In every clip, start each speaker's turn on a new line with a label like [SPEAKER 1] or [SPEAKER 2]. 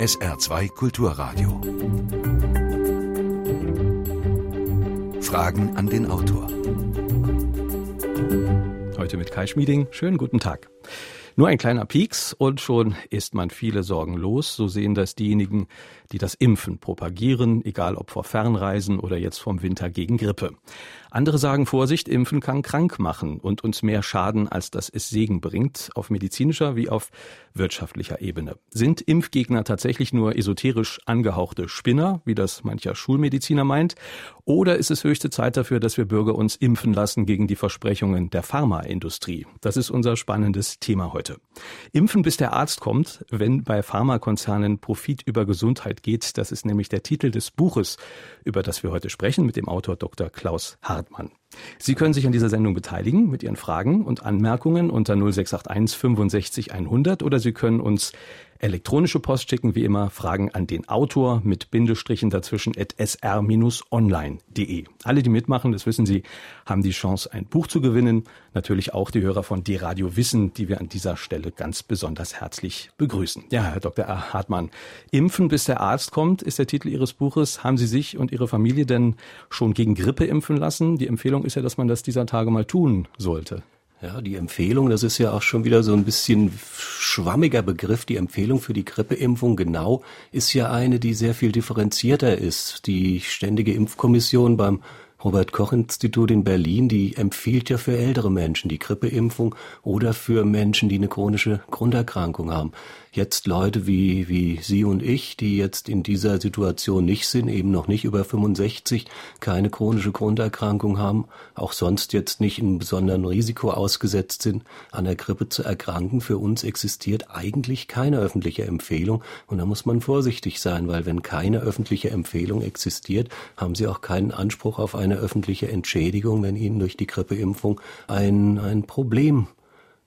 [SPEAKER 1] SR2 Kulturradio. Fragen an den Autor.
[SPEAKER 2] Heute mit Kai Schmieding. Schönen guten Tag. Nur ein kleiner Pieks und schon ist man viele Sorgen los. So sehen das diejenigen, die das Impfen propagieren, egal ob vor Fernreisen oder jetzt vom Winter gegen Grippe. Andere sagen Vorsicht, Impfen kann krank machen und uns mehr Schaden, als dass es Segen bringt, auf medizinischer wie auf wirtschaftlicher Ebene. Sind Impfgegner tatsächlich nur esoterisch angehauchte Spinner, wie das mancher Schulmediziner meint? Oder ist es höchste Zeit dafür, dass wir Bürger uns impfen lassen gegen die Versprechungen der Pharmaindustrie? Das ist unser spannendes Thema heute. Impfen bis der Arzt kommt, wenn bei Pharmakonzernen Profit über Gesundheit geht. Das ist nämlich der Titel des Buches, über das wir heute sprechen mit dem Autor Dr. Klaus Hartmann. Sie können sich an dieser Sendung beteiligen mit Ihren Fragen und Anmerkungen unter 0681 65 100 oder Sie können uns Elektronische Post schicken wie immer Fragen an den Autor mit Bindestrichen dazwischen at sr-online.de. Alle, die mitmachen, das wissen Sie, haben die Chance, ein Buch zu gewinnen. Natürlich auch die Hörer von D-Radio Wissen, die wir an dieser Stelle ganz besonders herzlich begrüßen. Ja, Herr Dr. Hartmann, Impfen bis der Arzt kommt, ist der Titel Ihres Buches. Haben Sie sich und Ihre Familie denn schon gegen Grippe impfen lassen? Die Empfehlung ist ja, dass man das dieser Tage mal tun sollte.
[SPEAKER 3] Ja, die Empfehlung, das ist ja auch schon wieder so ein bisschen schwammiger Begriff. Die Empfehlung für die Grippeimpfung genau ist ja eine, die sehr viel differenzierter ist. Die Ständige Impfkommission beim Robert Koch Institut in Berlin, die empfiehlt ja für ältere Menschen die Grippeimpfung oder für Menschen, die eine chronische Grunderkrankung haben jetzt Leute wie, wie Sie und ich, die jetzt in dieser Situation nicht sind, eben noch nicht über 65, keine chronische Grunderkrankung haben, auch sonst jetzt nicht in besonderen Risiko ausgesetzt sind, an der Grippe zu erkranken. Für uns existiert eigentlich keine öffentliche Empfehlung und da muss man vorsichtig sein, weil wenn keine öffentliche Empfehlung existiert, haben Sie auch keinen Anspruch auf eine öffentliche Entschädigung, wenn Ihnen durch die Grippeimpfung ein, ein Problem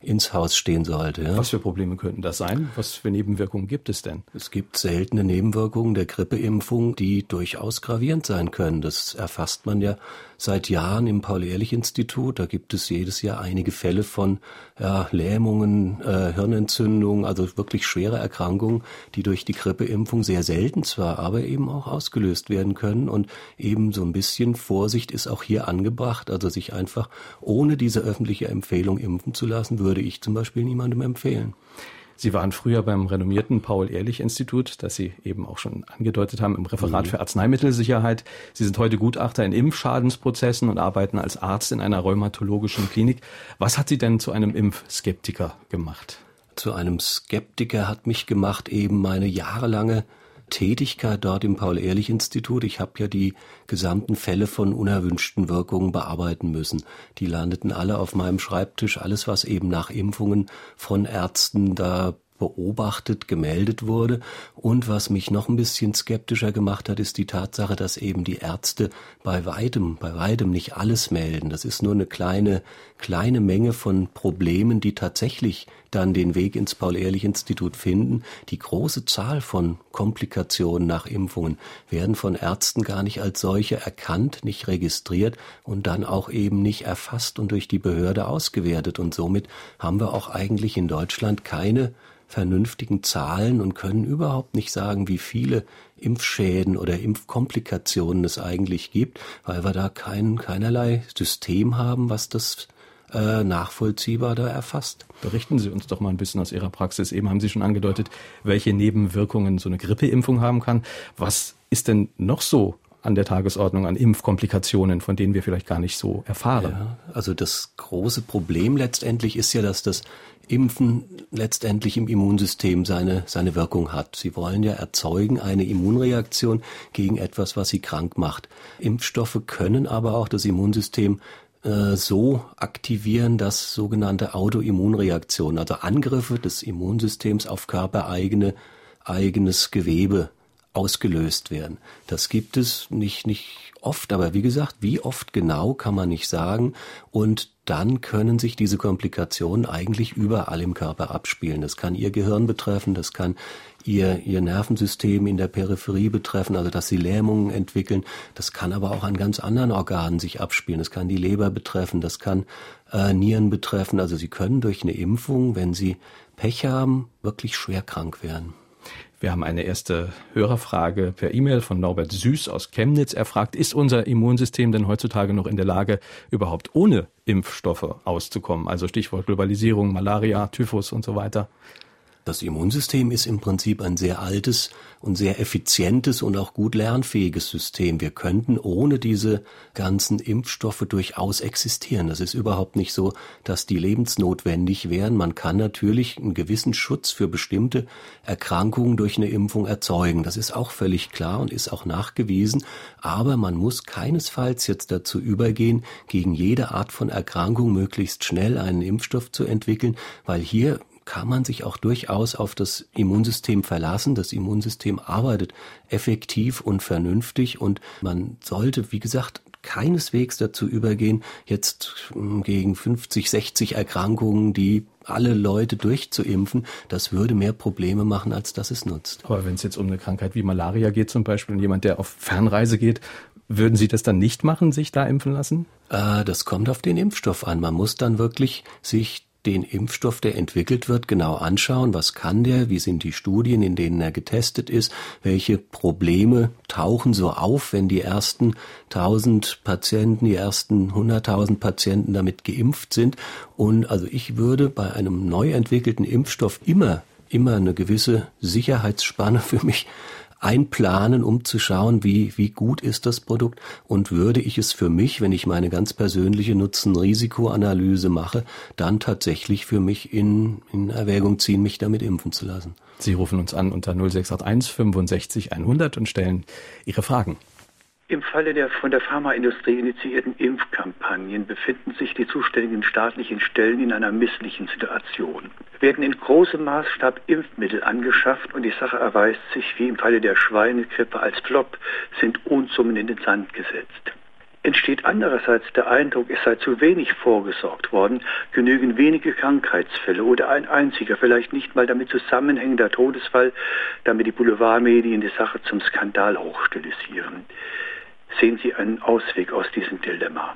[SPEAKER 3] ins Haus stehen sollte.
[SPEAKER 2] Ja. Was für Probleme könnten das sein? Was für Nebenwirkungen gibt es denn?
[SPEAKER 3] Es gibt seltene Nebenwirkungen der Grippeimpfung, die durchaus gravierend sein können. Das erfasst man ja seit Jahren im Paul-Ehrlich-Institut. Da gibt es jedes Jahr einige Fälle von ja, Lähmungen, äh, Hirnentzündungen, also wirklich schwere Erkrankungen, die durch die Grippeimpfung sehr selten zwar, aber eben auch ausgelöst werden können. Und eben so ein bisschen Vorsicht ist auch hier angebracht, also sich einfach ohne diese öffentliche Empfehlung impfen zu lassen, würde ich zum Beispiel niemandem empfehlen.
[SPEAKER 2] Sie waren früher beim renommierten Paul-Ehrlich-Institut, das Sie eben auch schon angedeutet haben, im Referat mhm. für Arzneimittelsicherheit. Sie sind heute Gutachter in Impfschadensprozessen und arbeiten als Arzt in einer rheumatologischen Klinik. Was hat Sie denn zu einem Impfskeptiker gemacht?
[SPEAKER 3] Zu einem Skeptiker hat mich gemacht eben meine jahrelange Tätigkeit dort im Paul-Ehrlich-Institut. Ich habe ja die gesamten Fälle von unerwünschten Wirkungen bearbeiten müssen. Die landeten alle auf meinem Schreibtisch. Alles, was eben nach Impfungen von Ärzten da beobachtet, gemeldet wurde. Und was mich noch ein bisschen skeptischer gemacht hat, ist die Tatsache, dass eben die Ärzte bei weitem, bei weitem nicht alles melden. Das ist nur eine kleine, kleine Menge von Problemen, die tatsächlich dann den Weg ins Paul-Ehrlich-Institut finden. Die große Zahl von Komplikationen nach Impfungen werden von Ärzten gar nicht als solche erkannt, nicht registriert und dann auch eben nicht erfasst und durch die Behörde ausgewertet. Und somit haben wir auch eigentlich in Deutschland keine vernünftigen Zahlen und können überhaupt nicht sagen, wie viele Impfschäden oder Impfkomplikationen es eigentlich gibt, weil wir da kein, keinerlei System haben, was das äh, nachvollziehbar da erfasst.
[SPEAKER 2] Berichten Sie uns doch mal ein bisschen aus Ihrer Praxis. Eben haben Sie schon angedeutet, welche Nebenwirkungen so eine Grippeimpfung haben kann. Was ist denn noch so an der Tagesordnung an Impfkomplikationen, von denen wir vielleicht gar nicht so erfahren. Ja,
[SPEAKER 3] also das große Problem letztendlich ist ja, dass das Impfen letztendlich im Immunsystem seine, seine Wirkung hat. Sie wollen ja erzeugen eine Immunreaktion gegen etwas, was sie krank macht. Impfstoffe können aber auch das Immunsystem äh, so aktivieren, dass sogenannte Autoimmunreaktionen, also Angriffe des Immunsystems auf körpereigene eigenes Gewebe ausgelöst werden. Das gibt es nicht, nicht oft, aber wie gesagt, wie oft genau kann man nicht sagen. Und dann können sich diese Komplikationen eigentlich überall im Körper abspielen. Das kann Ihr Gehirn betreffen, das kann Ihr, Ihr Nervensystem in der Peripherie betreffen, also dass Sie Lähmungen entwickeln. Das kann aber auch an ganz anderen Organen sich abspielen. Das kann die Leber betreffen, das kann äh, Nieren betreffen. Also Sie können durch eine Impfung, wenn Sie Pech haben, wirklich schwer krank werden.
[SPEAKER 2] Wir haben eine erste Hörerfrage per E-Mail von Norbert Süß aus Chemnitz. Er fragt, ist unser Immunsystem denn heutzutage noch in der Lage, überhaupt ohne Impfstoffe auszukommen? Also Stichwort Globalisierung, Malaria, Typhus und so weiter.
[SPEAKER 3] Das Immunsystem ist im Prinzip ein sehr altes und sehr effizientes und auch gut lernfähiges System. Wir könnten ohne diese ganzen Impfstoffe durchaus existieren. Das ist überhaupt nicht so, dass die lebensnotwendig wären. Man kann natürlich einen gewissen Schutz für bestimmte Erkrankungen durch eine Impfung erzeugen. Das ist auch völlig klar und ist auch nachgewiesen. Aber man muss keinesfalls jetzt dazu übergehen, gegen jede Art von Erkrankung möglichst schnell einen Impfstoff zu entwickeln, weil hier kann man sich auch durchaus auf das Immunsystem verlassen. Das Immunsystem arbeitet effektiv und vernünftig und man sollte, wie gesagt, keineswegs dazu übergehen, jetzt hm, gegen 50, 60 Erkrankungen, die alle Leute durchzuimpfen, das würde mehr Probleme machen, als dass es nutzt.
[SPEAKER 2] Aber wenn es jetzt um eine Krankheit wie Malaria geht zum Beispiel und jemand, der auf Fernreise geht, würden Sie das dann nicht machen, sich da impfen lassen?
[SPEAKER 3] Äh, das kommt auf den Impfstoff an. Man muss dann wirklich sich den Impfstoff, der entwickelt wird, genau anschauen. Was kann der? Wie sind die Studien, in denen er getestet ist? Welche Probleme tauchen so auf, wenn die ersten 1000 Patienten, die ersten 100.000 Patienten damit geimpft sind? Und also ich würde bei einem neu entwickelten Impfstoff immer, immer eine gewisse Sicherheitsspanne für mich einplanen, um zu schauen, wie, wie gut ist das Produkt und würde ich es für mich, wenn ich meine ganz persönliche Nutzen-Risikoanalyse mache, dann tatsächlich für mich in, in Erwägung ziehen, mich damit impfen zu lassen.
[SPEAKER 2] Sie rufen uns an unter 0681 65 100 und stellen Ihre Fragen.
[SPEAKER 4] Im Falle der von der Pharmaindustrie initiierten Impfkampagnen befinden sich die zuständigen staatlichen Stellen in einer misslichen Situation. Werden in großem Maßstab Impfmittel angeschafft und die Sache erweist sich, wie im Falle der Schweinegrippe als Flop, sind Unsummen in den Sand gesetzt. Entsteht andererseits der Eindruck, es sei zu wenig vorgesorgt worden, genügen wenige Krankheitsfälle oder ein einziger, vielleicht nicht mal damit zusammenhängender Todesfall, damit die Boulevardmedien die Sache zum Skandal hochstilisieren. Sehen Sie einen Ausweg aus diesem Dilemma?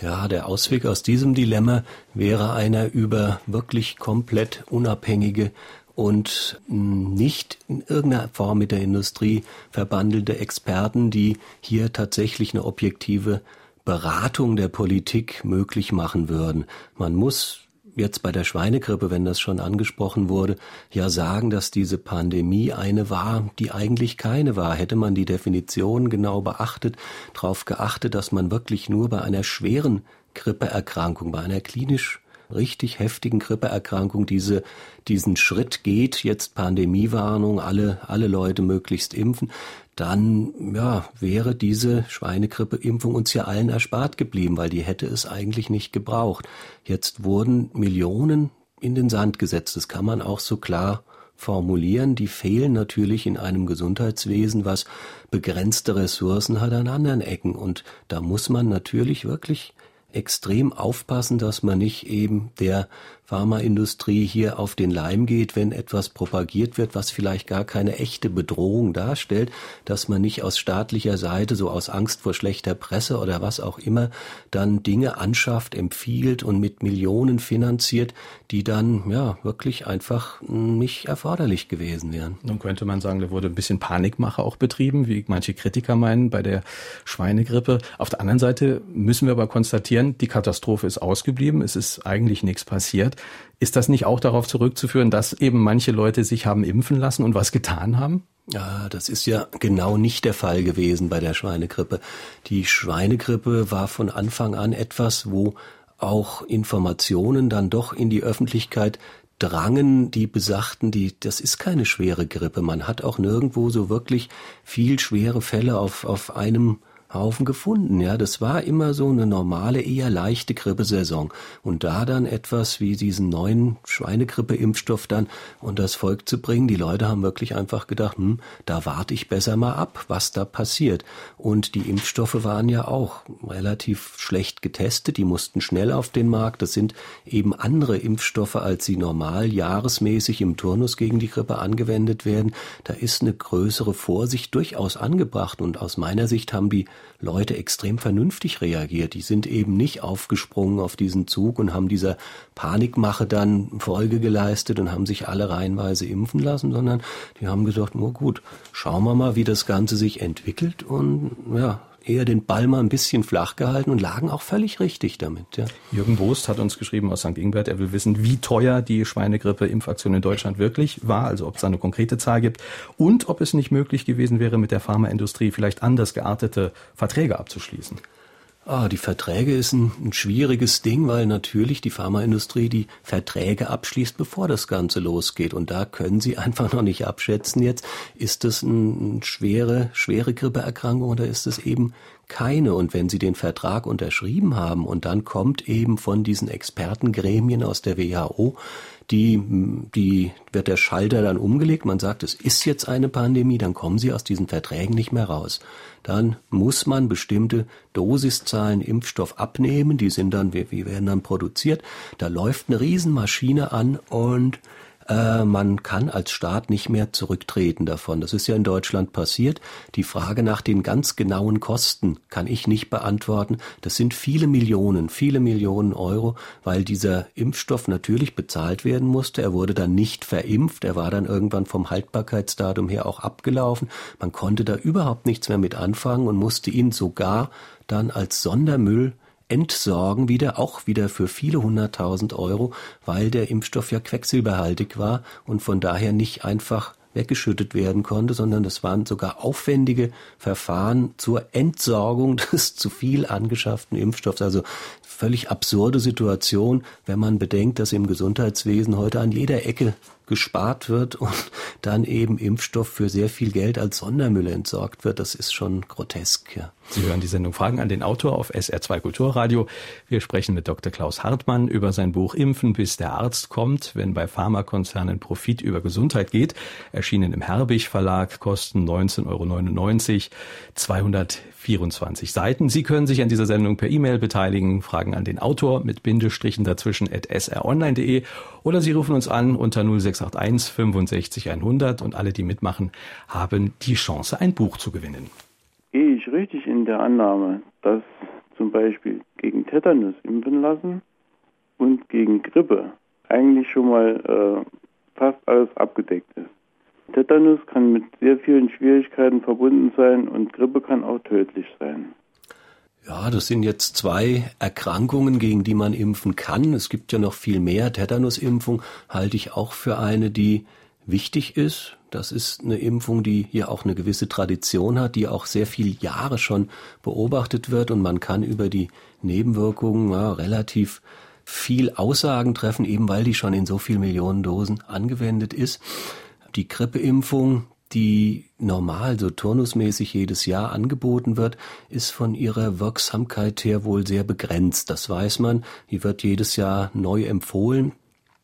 [SPEAKER 3] Ja, der Ausweg aus diesem Dilemma wäre einer über wirklich komplett unabhängige und nicht in irgendeiner Form mit der Industrie verbandelte Experten, die hier tatsächlich eine objektive Beratung der Politik möglich machen würden. Man muss jetzt bei der Schweinegrippe, wenn das schon angesprochen wurde, ja sagen, dass diese Pandemie eine war, die eigentlich keine war. Hätte man die Definition genau beachtet, darauf geachtet, dass man wirklich nur bei einer schweren Grippeerkrankung, bei einer klinisch richtig heftigen Grippeerkrankung diese, diesen Schritt geht, jetzt Pandemiewarnung, alle, alle Leute möglichst impfen, dann ja, wäre diese Schweinegrippeimpfung uns ja allen erspart geblieben, weil die hätte es eigentlich nicht gebraucht. Jetzt wurden Millionen in den Sand gesetzt. Das kann man auch so klar formulieren. Die fehlen natürlich in einem Gesundheitswesen, was begrenzte Ressourcen hat an anderen Ecken. Und da muss man natürlich wirklich extrem aufpassen, dass man nicht eben der Pharmaindustrie hier auf den Leim geht, wenn etwas propagiert wird, was vielleicht gar keine echte Bedrohung darstellt, dass man nicht aus staatlicher Seite, so aus Angst vor schlechter Presse oder was auch immer, dann Dinge anschafft, empfiehlt und mit Millionen finanziert, die dann ja wirklich einfach nicht erforderlich gewesen wären.
[SPEAKER 2] Nun könnte man sagen, da wurde ein bisschen Panikmache auch betrieben, wie manche Kritiker meinen bei der Schweinegrippe. Auf der anderen Seite müssen wir aber konstatieren, die Katastrophe ist ausgeblieben, es ist eigentlich nichts passiert. Ist das nicht auch darauf zurückzuführen, dass eben manche Leute sich haben impfen lassen und was getan haben?
[SPEAKER 3] Ja, das ist ja genau nicht der Fall gewesen bei der Schweinegrippe. Die Schweinegrippe war von Anfang an etwas, wo auch Informationen dann doch in die Öffentlichkeit drangen, die besagten, die, das ist keine schwere Grippe. Man hat auch nirgendwo so wirklich viel schwere Fälle auf, auf einem Haufen gefunden. Ja, das war immer so eine normale, eher leichte Grippesaison. Und da dann etwas wie diesen neuen Schweinegrippe-Impfstoff dann und das Volk zu bringen, die Leute haben wirklich einfach gedacht, hm, da warte ich besser mal ab, was da passiert. Und die Impfstoffe waren ja auch relativ schlecht getestet, die mussten schnell auf den Markt. Das sind eben andere Impfstoffe, als sie normal jahresmäßig im Turnus gegen die Grippe angewendet werden. Da ist eine größere Vorsicht durchaus angebracht. Und aus meiner Sicht haben die Leute extrem vernünftig reagiert. Die sind eben nicht aufgesprungen auf diesen Zug und haben dieser Panikmache dann Folge geleistet und haben sich alle reihenweise impfen lassen, sondern die haben gesagt, nur gut, schauen wir mal, wie das Ganze sich entwickelt und ja, eher den Ball mal ein bisschen flach gehalten und lagen auch völlig richtig damit. Ja.
[SPEAKER 2] Jürgen Bost hat uns geschrieben aus St. Ingbert, er will wissen, wie teuer die Schweinegrippe-Impfaktion in Deutschland wirklich war, also ob es da eine konkrete Zahl gibt und ob es nicht möglich gewesen wäre, mit der Pharmaindustrie vielleicht anders geartete Verträge abzuschließen.
[SPEAKER 3] Ah, die Verträge ist ein, ein, schwieriges Ding, weil natürlich die Pharmaindustrie die Verträge abschließt, bevor das Ganze losgeht. Und da können sie einfach noch nicht abschätzen jetzt, ist das eine schwere, schwere Grippeerkrankung oder ist es eben keine. Und wenn sie den Vertrag unterschrieben haben und dann kommt eben von diesen Expertengremien aus der WHO die, die wird der Schalter dann umgelegt. Man sagt, es ist jetzt eine Pandemie, dann kommen sie aus diesen Verträgen nicht mehr raus. Dann muss man bestimmte Dosiszahlen Impfstoff abnehmen. Die sind dann, wie werden dann produziert. Da läuft eine Riesenmaschine an und äh, man kann als Staat nicht mehr zurücktreten davon. Das ist ja in Deutschland passiert. Die Frage nach den ganz genauen Kosten kann ich nicht beantworten. Das sind viele Millionen, viele Millionen Euro, weil dieser Impfstoff natürlich bezahlt werden musste. Er wurde dann nicht verimpft. Er war dann irgendwann vom Haltbarkeitsdatum her auch abgelaufen. Man konnte da überhaupt nichts mehr mit anfangen und musste ihn sogar dann als Sondermüll entsorgen wieder, auch wieder für viele hunderttausend Euro, weil der Impfstoff ja quecksilberhaltig war und von daher nicht einfach weggeschüttet werden konnte, sondern das waren sogar aufwendige Verfahren zur Entsorgung des zu viel angeschafften Impfstoffs. Also völlig absurde Situation, wenn man bedenkt, dass im Gesundheitswesen heute an jeder Ecke gespart wird und dann eben Impfstoff für sehr viel Geld als Sondermüll entsorgt wird. Das ist schon grotesk. Ja.
[SPEAKER 2] Sie hören die Sendung Fragen an den Autor auf SR2 Kulturradio. Wir sprechen mit Dr. Klaus Hartmann über sein Buch Impfen, bis der Arzt kommt, wenn bei Pharmakonzernen Profit über Gesundheit geht. Erschienen im Herbig Verlag, kosten 19,99 Euro, 224 Seiten. Sie können sich an dieser Sendung per E-Mail beteiligen, Fragen an den Autor mit Bindestrichen dazwischen at sronline.de oder Sie rufen uns an unter 0681 65 100 und alle, die mitmachen, haben die Chance, ein Buch zu gewinnen
[SPEAKER 5] gehe ich richtig in der Annahme, dass zum Beispiel gegen Tetanus impfen lassen und gegen Grippe eigentlich schon mal äh, fast alles abgedeckt ist. Tetanus kann mit sehr vielen Schwierigkeiten verbunden sein und Grippe kann auch tödlich sein.
[SPEAKER 3] Ja, das sind jetzt zwei Erkrankungen, gegen die man impfen kann. Es gibt ja noch viel mehr. Tetanusimpfung halte ich auch für eine, die wichtig ist. Das ist eine Impfung, die hier auch eine gewisse Tradition hat, die auch sehr viele Jahre schon beobachtet wird und man kann über die Nebenwirkungen ja, relativ viel Aussagen treffen, eben weil die schon in so vielen Millionen Dosen angewendet ist. Die Grippeimpfung, die normal so turnusmäßig jedes Jahr angeboten wird, ist von ihrer Wirksamkeit her wohl sehr begrenzt. Das weiß man. Die wird jedes Jahr neu empfohlen.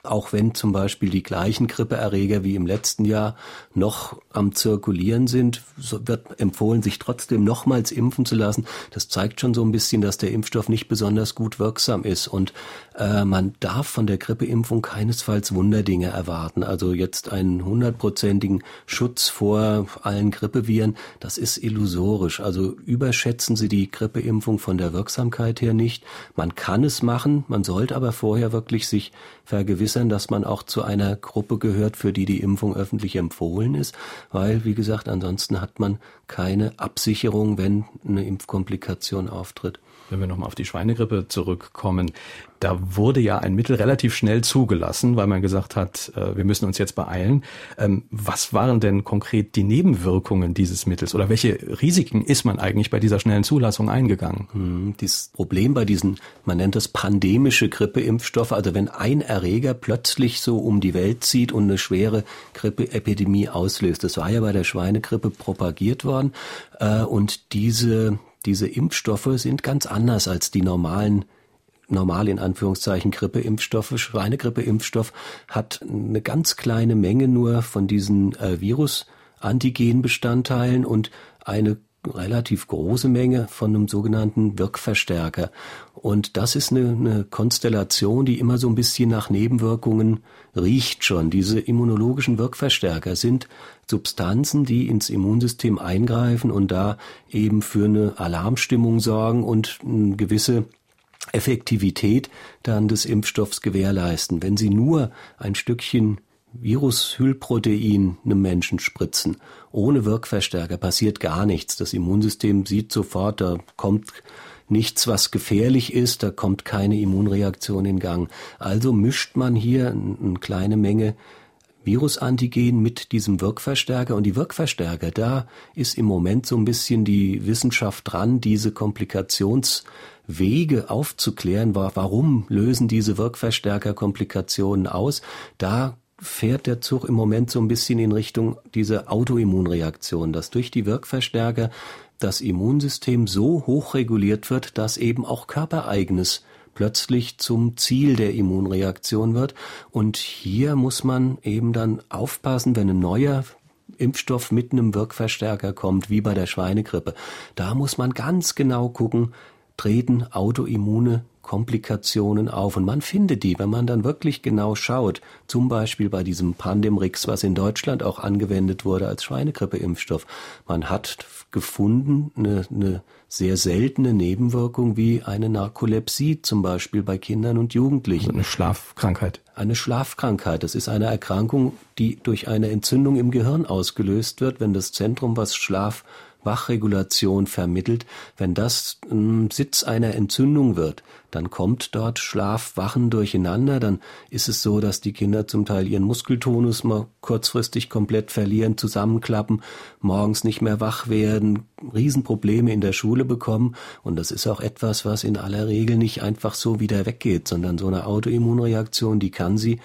[SPEAKER 3] Auch wenn zum Beispiel die gleichen Grippeerreger wie im letzten Jahr noch am Zirkulieren sind, so wird empfohlen, sich trotzdem nochmals impfen zu lassen. Das zeigt schon so ein bisschen, dass der Impfstoff nicht besonders gut wirksam ist. Und äh, man darf von der Grippeimpfung keinesfalls Wunderdinge erwarten. Also jetzt einen hundertprozentigen Schutz vor allen Grippeviren, das ist illusorisch. Also überschätzen Sie die Grippeimpfung von der Wirksamkeit her nicht. Man kann es machen, man sollte aber vorher wirklich sich vergewissern, dass man auch zu einer Gruppe gehört, für die die Impfung öffentlich empfohlen ist, weil, wie gesagt, ansonsten hat man keine Absicherung, wenn eine Impfkomplikation auftritt.
[SPEAKER 2] Wenn wir nochmal auf die Schweinegrippe zurückkommen, da wurde ja ein Mittel relativ schnell zugelassen, weil man gesagt hat, äh, wir müssen uns jetzt beeilen. Ähm, was waren denn konkret die Nebenwirkungen dieses Mittels oder welche Risiken ist man eigentlich bei dieser schnellen Zulassung eingegangen?
[SPEAKER 3] Hm, das Problem bei diesen, man nennt das pandemische Grippeimpfstoffe, also wenn ein Erreger plötzlich so um die Welt zieht und eine schwere Grippeepidemie auslöst. Das war ja bei der Schweinegrippe propagiert worden äh, und diese diese Impfstoffe sind ganz anders als die normalen normal in Anführungszeichen Grippeimpfstoffe. Schweinegrippeimpfstoff hat eine ganz kleine Menge nur von diesen äh, Virus-Antigen-Bestandteilen und eine relativ große Menge von einem sogenannten Wirkverstärker. Und das ist eine, eine Konstellation, die immer so ein bisschen nach Nebenwirkungen riecht schon. Diese immunologischen Wirkverstärker sind Substanzen, die ins Immunsystem eingreifen und da eben für eine Alarmstimmung sorgen und eine gewisse Effektivität dann des Impfstoffs gewährleisten. Wenn Sie nur ein Stückchen Virushüllprotein einem Menschen spritzen, ohne Wirkverstärker, passiert gar nichts. Das Immunsystem sieht sofort, da kommt nichts, was gefährlich ist, da kommt keine Immunreaktion in Gang. Also mischt man hier eine kleine Menge Virusantigen mit diesem Wirkverstärker und die Wirkverstärker, da ist im Moment so ein bisschen die Wissenschaft dran, diese Komplikationswege aufzuklären. Warum lösen diese Wirkverstärker Komplikationen aus? Da fährt der Zug im Moment so ein bisschen in Richtung diese Autoimmunreaktion, dass durch die Wirkverstärker das Immunsystem so hoch reguliert wird, dass eben auch körpereigenes plötzlich zum Ziel der Immunreaktion wird. Und hier muss man eben dann aufpassen, wenn ein neuer Impfstoff mit einem Wirkverstärker kommt, wie bei der Schweinegrippe. Da muss man ganz genau gucken, treten Autoimmune Komplikationen auf. Und man findet die, wenn man dann wirklich genau schaut, zum Beispiel bei diesem Pandemrix, was in Deutschland auch angewendet wurde als Schweinegrippeimpfstoff. Man hat gefunden eine, eine sehr seltene Nebenwirkung wie eine Narkolepsie zum Beispiel bei Kindern und Jugendlichen.
[SPEAKER 2] Also eine Schlafkrankheit.
[SPEAKER 3] Eine Schlafkrankheit. Das ist eine Erkrankung, die durch eine Entzündung im Gehirn ausgelöst wird, wenn das Zentrum, was Schlaf Wachregulation vermittelt. Wenn das ähm, Sitz einer Entzündung wird, dann kommt dort Schlaf-Wachen durcheinander. Dann ist es so, dass die Kinder zum Teil ihren Muskeltonus mal kurzfristig komplett verlieren, zusammenklappen, morgens nicht mehr wach werden, Riesenprobleme in der Schule bekommen. Und das ist auch etwas, was in aller Regel nicht einfach so wieder weggeht, sondern so eine Autoimmunreaktion, die kann sie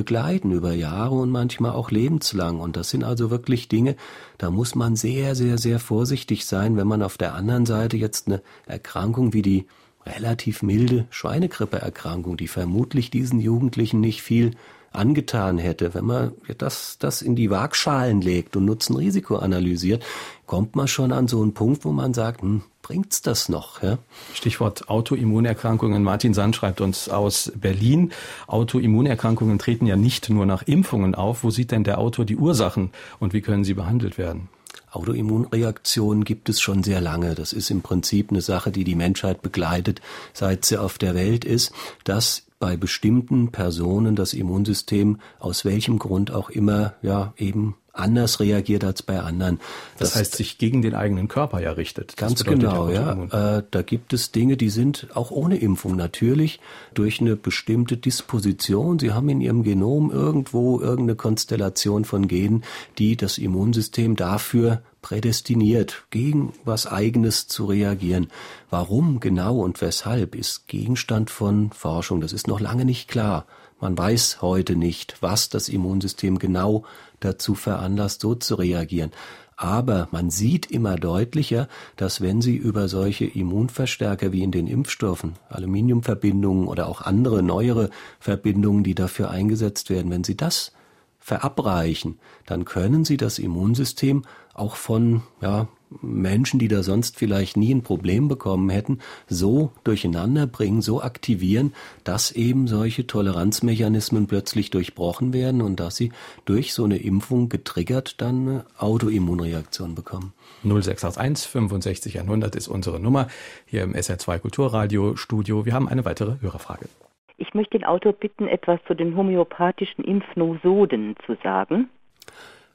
[SPEAKER 3] begleiten über Jahre und manchmal auch lebenslang. Und das sind also wirklich Dinge, da muss man sehr, sehr, sehr vorsichtig sein, wenn man auf der anderen Seite jetzt eine Erkrankung wie die relativ milde Schweinegrippeerkrankung, die vermutlich diesen Jugendlichen nicht viel angetan hätte, wenn man das, das in die Waagschalen legt und Nutzen-Risiko analysiert, kommt man schon an so einen Punkt, wo man sagt, hm, bringt's das noch? Ja?
[SPEAKER 2] Stichwort Autoimmunerkrankungen. Martin Sand schreibt uns aus Berlin. Autoimmunerkrankungen treten ja nicht nur nach Impfungen auf. Wo sieht denn der Autor die Ursachen und wie können sie behandelt werden?
[SPEAKER 3] Autoimmunreaktionen gibt es schon sehr lange. Das ist im Prinzip eine Sache, die die Menschheit begleitet, seit sie auf der Welt ist, dass bei bestimmten Personen das Immunsystem aus welchem Grund auch immer ja eben anders reagiert als bei anderen.
[SPEAKER 2] Das, das heißt, sich gegen den eigenen Körper ja richtet.
[SPEAKER 3] Ganz genau, ja. Äh, da gibt es Dinge, die sind auch ohne Impfung natürlich durch eine bestimmte Disposition. Sie haben in ihrem Genom irgendwo irgendeine Konstellation von Genen, die das Immunsystem dafür prädestiniert, gegen was eigenes zu reagieren. Warum genau und weshalb ist Gegenstand von Forschung. Das ist noch lange nicht klar. Man weiß heute nicht, was das Immunsystem genau dazu veranlasst, so zu reagieren. Aber man sieht immer deutlicher, dass wenn Sie über solche Immunverstärker wie in den Impfstoffen, Aluminiumverbindungen oder auch andere neuere Verbindungen, die dafür eingesetzt werden, wenn Sie das verabreichen, dann können Sie das Immunsystem auch von ja, Menschen, die da sonst vielleicht nie ein Problem bekommen hätten, so durcheinander bringen, so aktivieren, dass eben solche Toleranzmechanismen plötzlich durchbrochen werden und dass sie durch so eine Impfung getriggert dann eine Autoimmunreaktion bekommen.
[SPEAKER 2] 0681 65 100 ist unsere Nummer hier im SR2 Kulturradio Studio. Wir haben eine weitere Hörerfrage.
[SPEAKER 6] Ich möchte den Autor bitten, etwas zu den homöopathischen Impfnosoden zu sagen.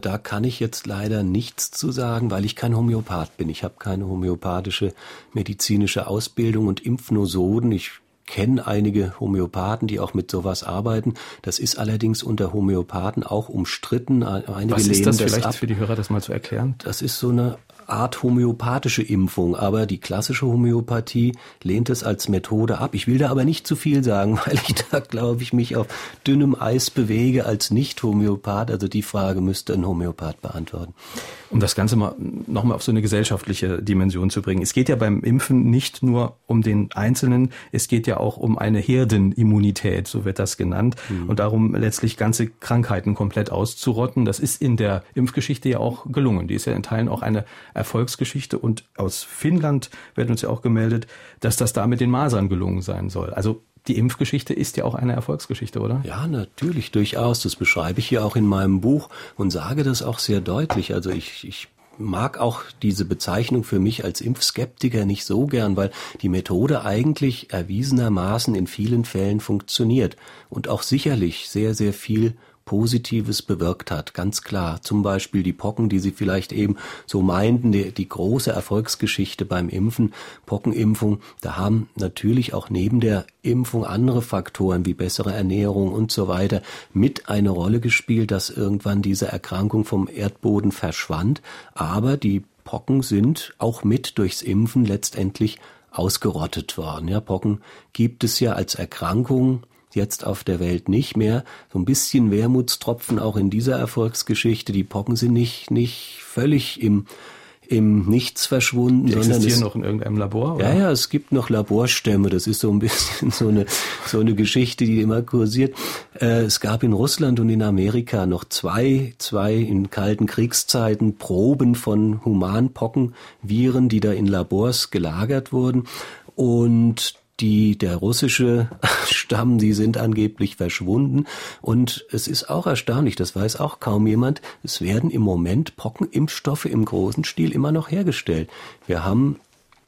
[SPEAKER 3] Da kann ich jetzt leider nichts zu sagen, weil ich kein Homöopath bin. Ich habe keine homöopathische medizinische Ausbildung und Impfnosoden. Ich kenne einige Homöopathen, die auch mit sowas arbeiten. Das ist allerdings unter Homöopathen auch umstritten.
[SPEAKER 2] Einige Was ist das vielleicht das für die Hörer, das mal zu erklären?
[SPEAKER 3] Das ist so eine Art homöopathische Impfung, aber die klassische Homöopathie lehnt es als Methode ab. Ich will da aber nicht zu viel sagen, weil ich da, glaube ich, mich auf dünnem Eis bewege als Nicht-Homöopath. Also die Frage müsste ein Homöopath beantworten.
[SPEAKER 2] Um das Ganze mal nochmal auf so eine gesellschaftliche Dimension zu bringen. Es geht ja beim Impfen nicht nur um den Einzelnen, es geht ja auch um eine Herdenimmunität, so wird das genannt, mhm. und darum letztlich ganze Krankheiten komplett auszurotten. Das ist in der Impfgeschichte ja auch gelungen. Die ist ja in Teilen auch eine Erfolgsgeschichte. Und aus Finnland wird uns ja auch gemeldet, dass das da mit den Masern gelungen sein soll. Also die Impfgeschichte ist ja auch eine Erfolgsgeschichte, oder?
[SPEAKER 3] Ja, natürlich, durchaus. Das beschreibe ich ja auch in meinem Buch und sage das auch sehr deutlich. Also ich, ich mag auch diese Bezeichnung für mich als Impfskeptiker nicht so gern, weil die Methode eigentlich erwiesenermaßen in vielen Fällen funktioniert und auch sicherlich sehr, sehr viel Positives bewirkt hat, ganz klar. Zum Beispiel die Pocken, die Sie vielleicht eben so meinten, die, die große Erfolgsgeschichte beim Impfen, Pockenimpfung, da haben natürlich auch neben der Impfung andere Faktoren wie bessere Ernährung und so weiter mit eine Rolle gespielt, dass irgendwann diese Erkrankung vom Erdboden verschwand. Aber die Pocken sind auch mit durchs Impfen letztendlich ausgerottet worden. Ja, Pocken gibt es ja als Erkrankung jetzt auf der Welt nicht mehr. So ein bisschen Wermutstropfen auch in dieser Erfolgsgeschichte. Die Pocken sind nicht, nicht völlig im, im Nichts verschwunden.
[SPEAKER 2] Die sondern existieren es, noch in irgendeinem Labor?
[SPEAKER 3] Oder? Ja, ja, es gibt noch Laborstämme. Das ist so ein bisschen so eine, so eine Geschichte, die immer kursiert. Äh, es gab in Russland und in Amerika noch zwei, zwei in kalten Kriegszeiten Proben von Humanpockenviren, die da in Labors gelagert wurden. Und die, der russische Stamm, die sind angeblich verschwunden. Und es ist auch erstaunlich, das weiß auch kaum jemand, es werden im Moment Pockenimpfstoffe im großen Stil immer noch hergestellt. Wir haben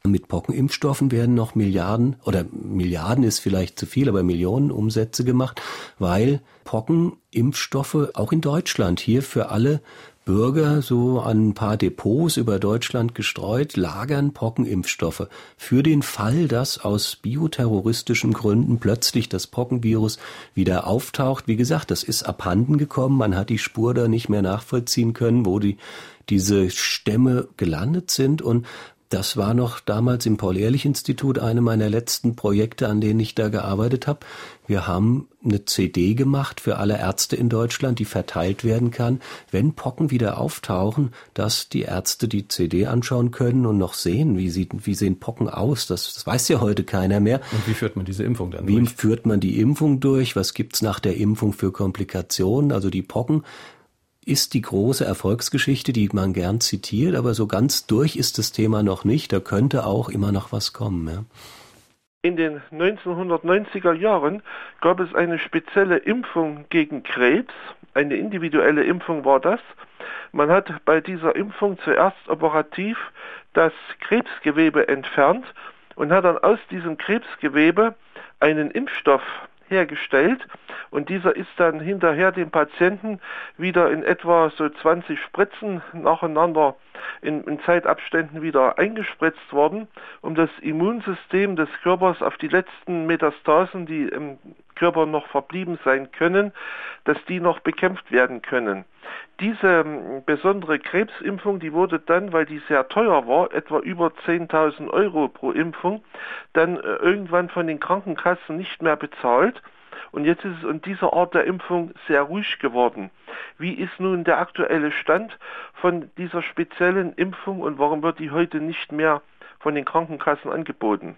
[SPEAKER 3] mit Pockenimpfstoffen werden noch Milliarden oder Milliarden ist vielleicht zu viel, aber Millionen Umsätze gemacht, weil Pockenimpfstoffe auch in Deutschland hier für alle Bürger so an ein paar Depots über Deutschland gestreut, lagern Pockenimpfstoffe. Für den Fall, dass aus bioterroristischen Gründen plötzlich das Pockenvirus wieder auftaucht. Wie gesagt, das ist abhanden gekommen. Man hat die Spur da nicht mehr nachvollziehen können, wo die, diese Stämme gelandet sind. Und das war noch damals im Paul-Ehrlich-Institut eine meiner letzten Projekte, an denen ich da gearbeitet habe. Wir haben eine CD gemacht für alle Ärzte in Deutschland, die verteilt werden kann, wenn Pocken wieder auftauchen, dass die Ärzte die CD anschauen können und noch sehen, wie, sieht, wie sehen Pocken aus. Das, das weiß ja heute keiner mehr.
[SPEAKER 2] Und wie führt man diese Impfung dann
[SPEAKER 3] wie durch? Wie führt man die Impfung durch? Was gibt's nach der Impfung für Komplikationen? Also die Pocken ist die große Erfolgsgeschichte, die man gern zitiert, aber so ganz durch ist das Thema noch nicht. Da könnte auch immer noch was kommen. Ja.
[SPEAKER 7] In den 1990er Jahren gab es eine spezielle Impfung gegen Krebs. Eine individuelle Impfung war das. Man hat bei dieser Impfung zuerst operativ das Krebsgewebe entfernt und hat dann aus diesem Krebsgewebe einen Impfstoff hergestellt. Und dieser ist dann hinterher dem Patienten wieder in etwa so 20 Spritzen nacheinander in, in Zeitabständen wieder eingespritzt worden, um das Immunsystem des Körpers auf die letzten Metastasen, die im Körper noch verblieben sein können, dass die noch bekämpft werden können. Diese ähm, besondere Krebsimpfung, die wurde dann, weil die sehr teuer war, etwa über 10.000 Euro pro Impfung, dann äh, irgendwann von den Krankenkassen nicht mehr bezahlt. Und jetzt ist es an dieser Art der Impfung sehr ruhig geworden. Wie ist nun der aktuelle Stand von dieser speziellen Impfung und warum wird die heute nicht mehr von den Krankenkassen angeboten?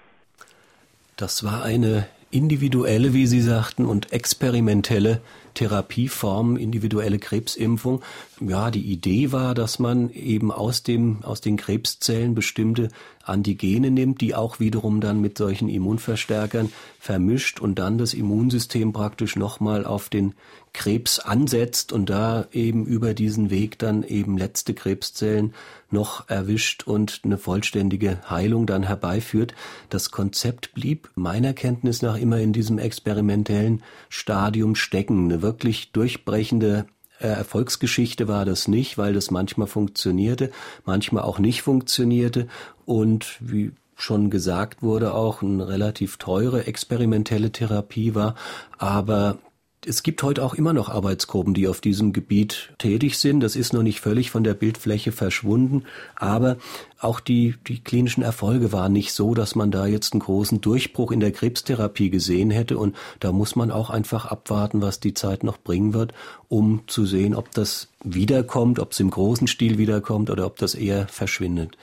[SPEAKER 3] Das war eine individuelle, wie Sie sagten, und experimentelle Therapieform, individuelle Krebsimpfung. Ja, die Idee war, dass man eben aus dem, aus den Krebszellen bestimmte Antigene nimmt, die auch wiederum dann mit solchen Immunverstärkern vermischt und dann das Immunsystem praktisch nochmal auf den Krebs ansetzt und da eben über diesen Weg dann eben letzte Krebszellen noch erwischt und eine vollständige Heilung dann herbeiführt. Das Konzept blieb meiner Kenntnis nach immer in diesem experimentellen Stadium stecken. Eine wirklich durchbrechende äh, Erfolgsgeschichte war das nicht, weil das manchmal funktionierte, manchmal auch nicht funktionierte und wie schon gesagt wurde, auch eine relativ teure experimentelle Therapie war, aber es gibt heute auch immer noch Arbeitsgruppen, die auf diesem Gebiet tätig sind. Das ist noch nicht völlig von der Bildfläche verschwunden, aber auch die, die klinischen Erfolge waren nicht so, dass man da jetzt einen großen Durchbruch in der Krebstherapie gesehen hätte. Und da muss man auch einfach abwarten, was die Zeit noch bringen wird, um zu sehen, ob das wiederkommt, ob es im großen Stil wiederkommt oder ob das eher verschwindet.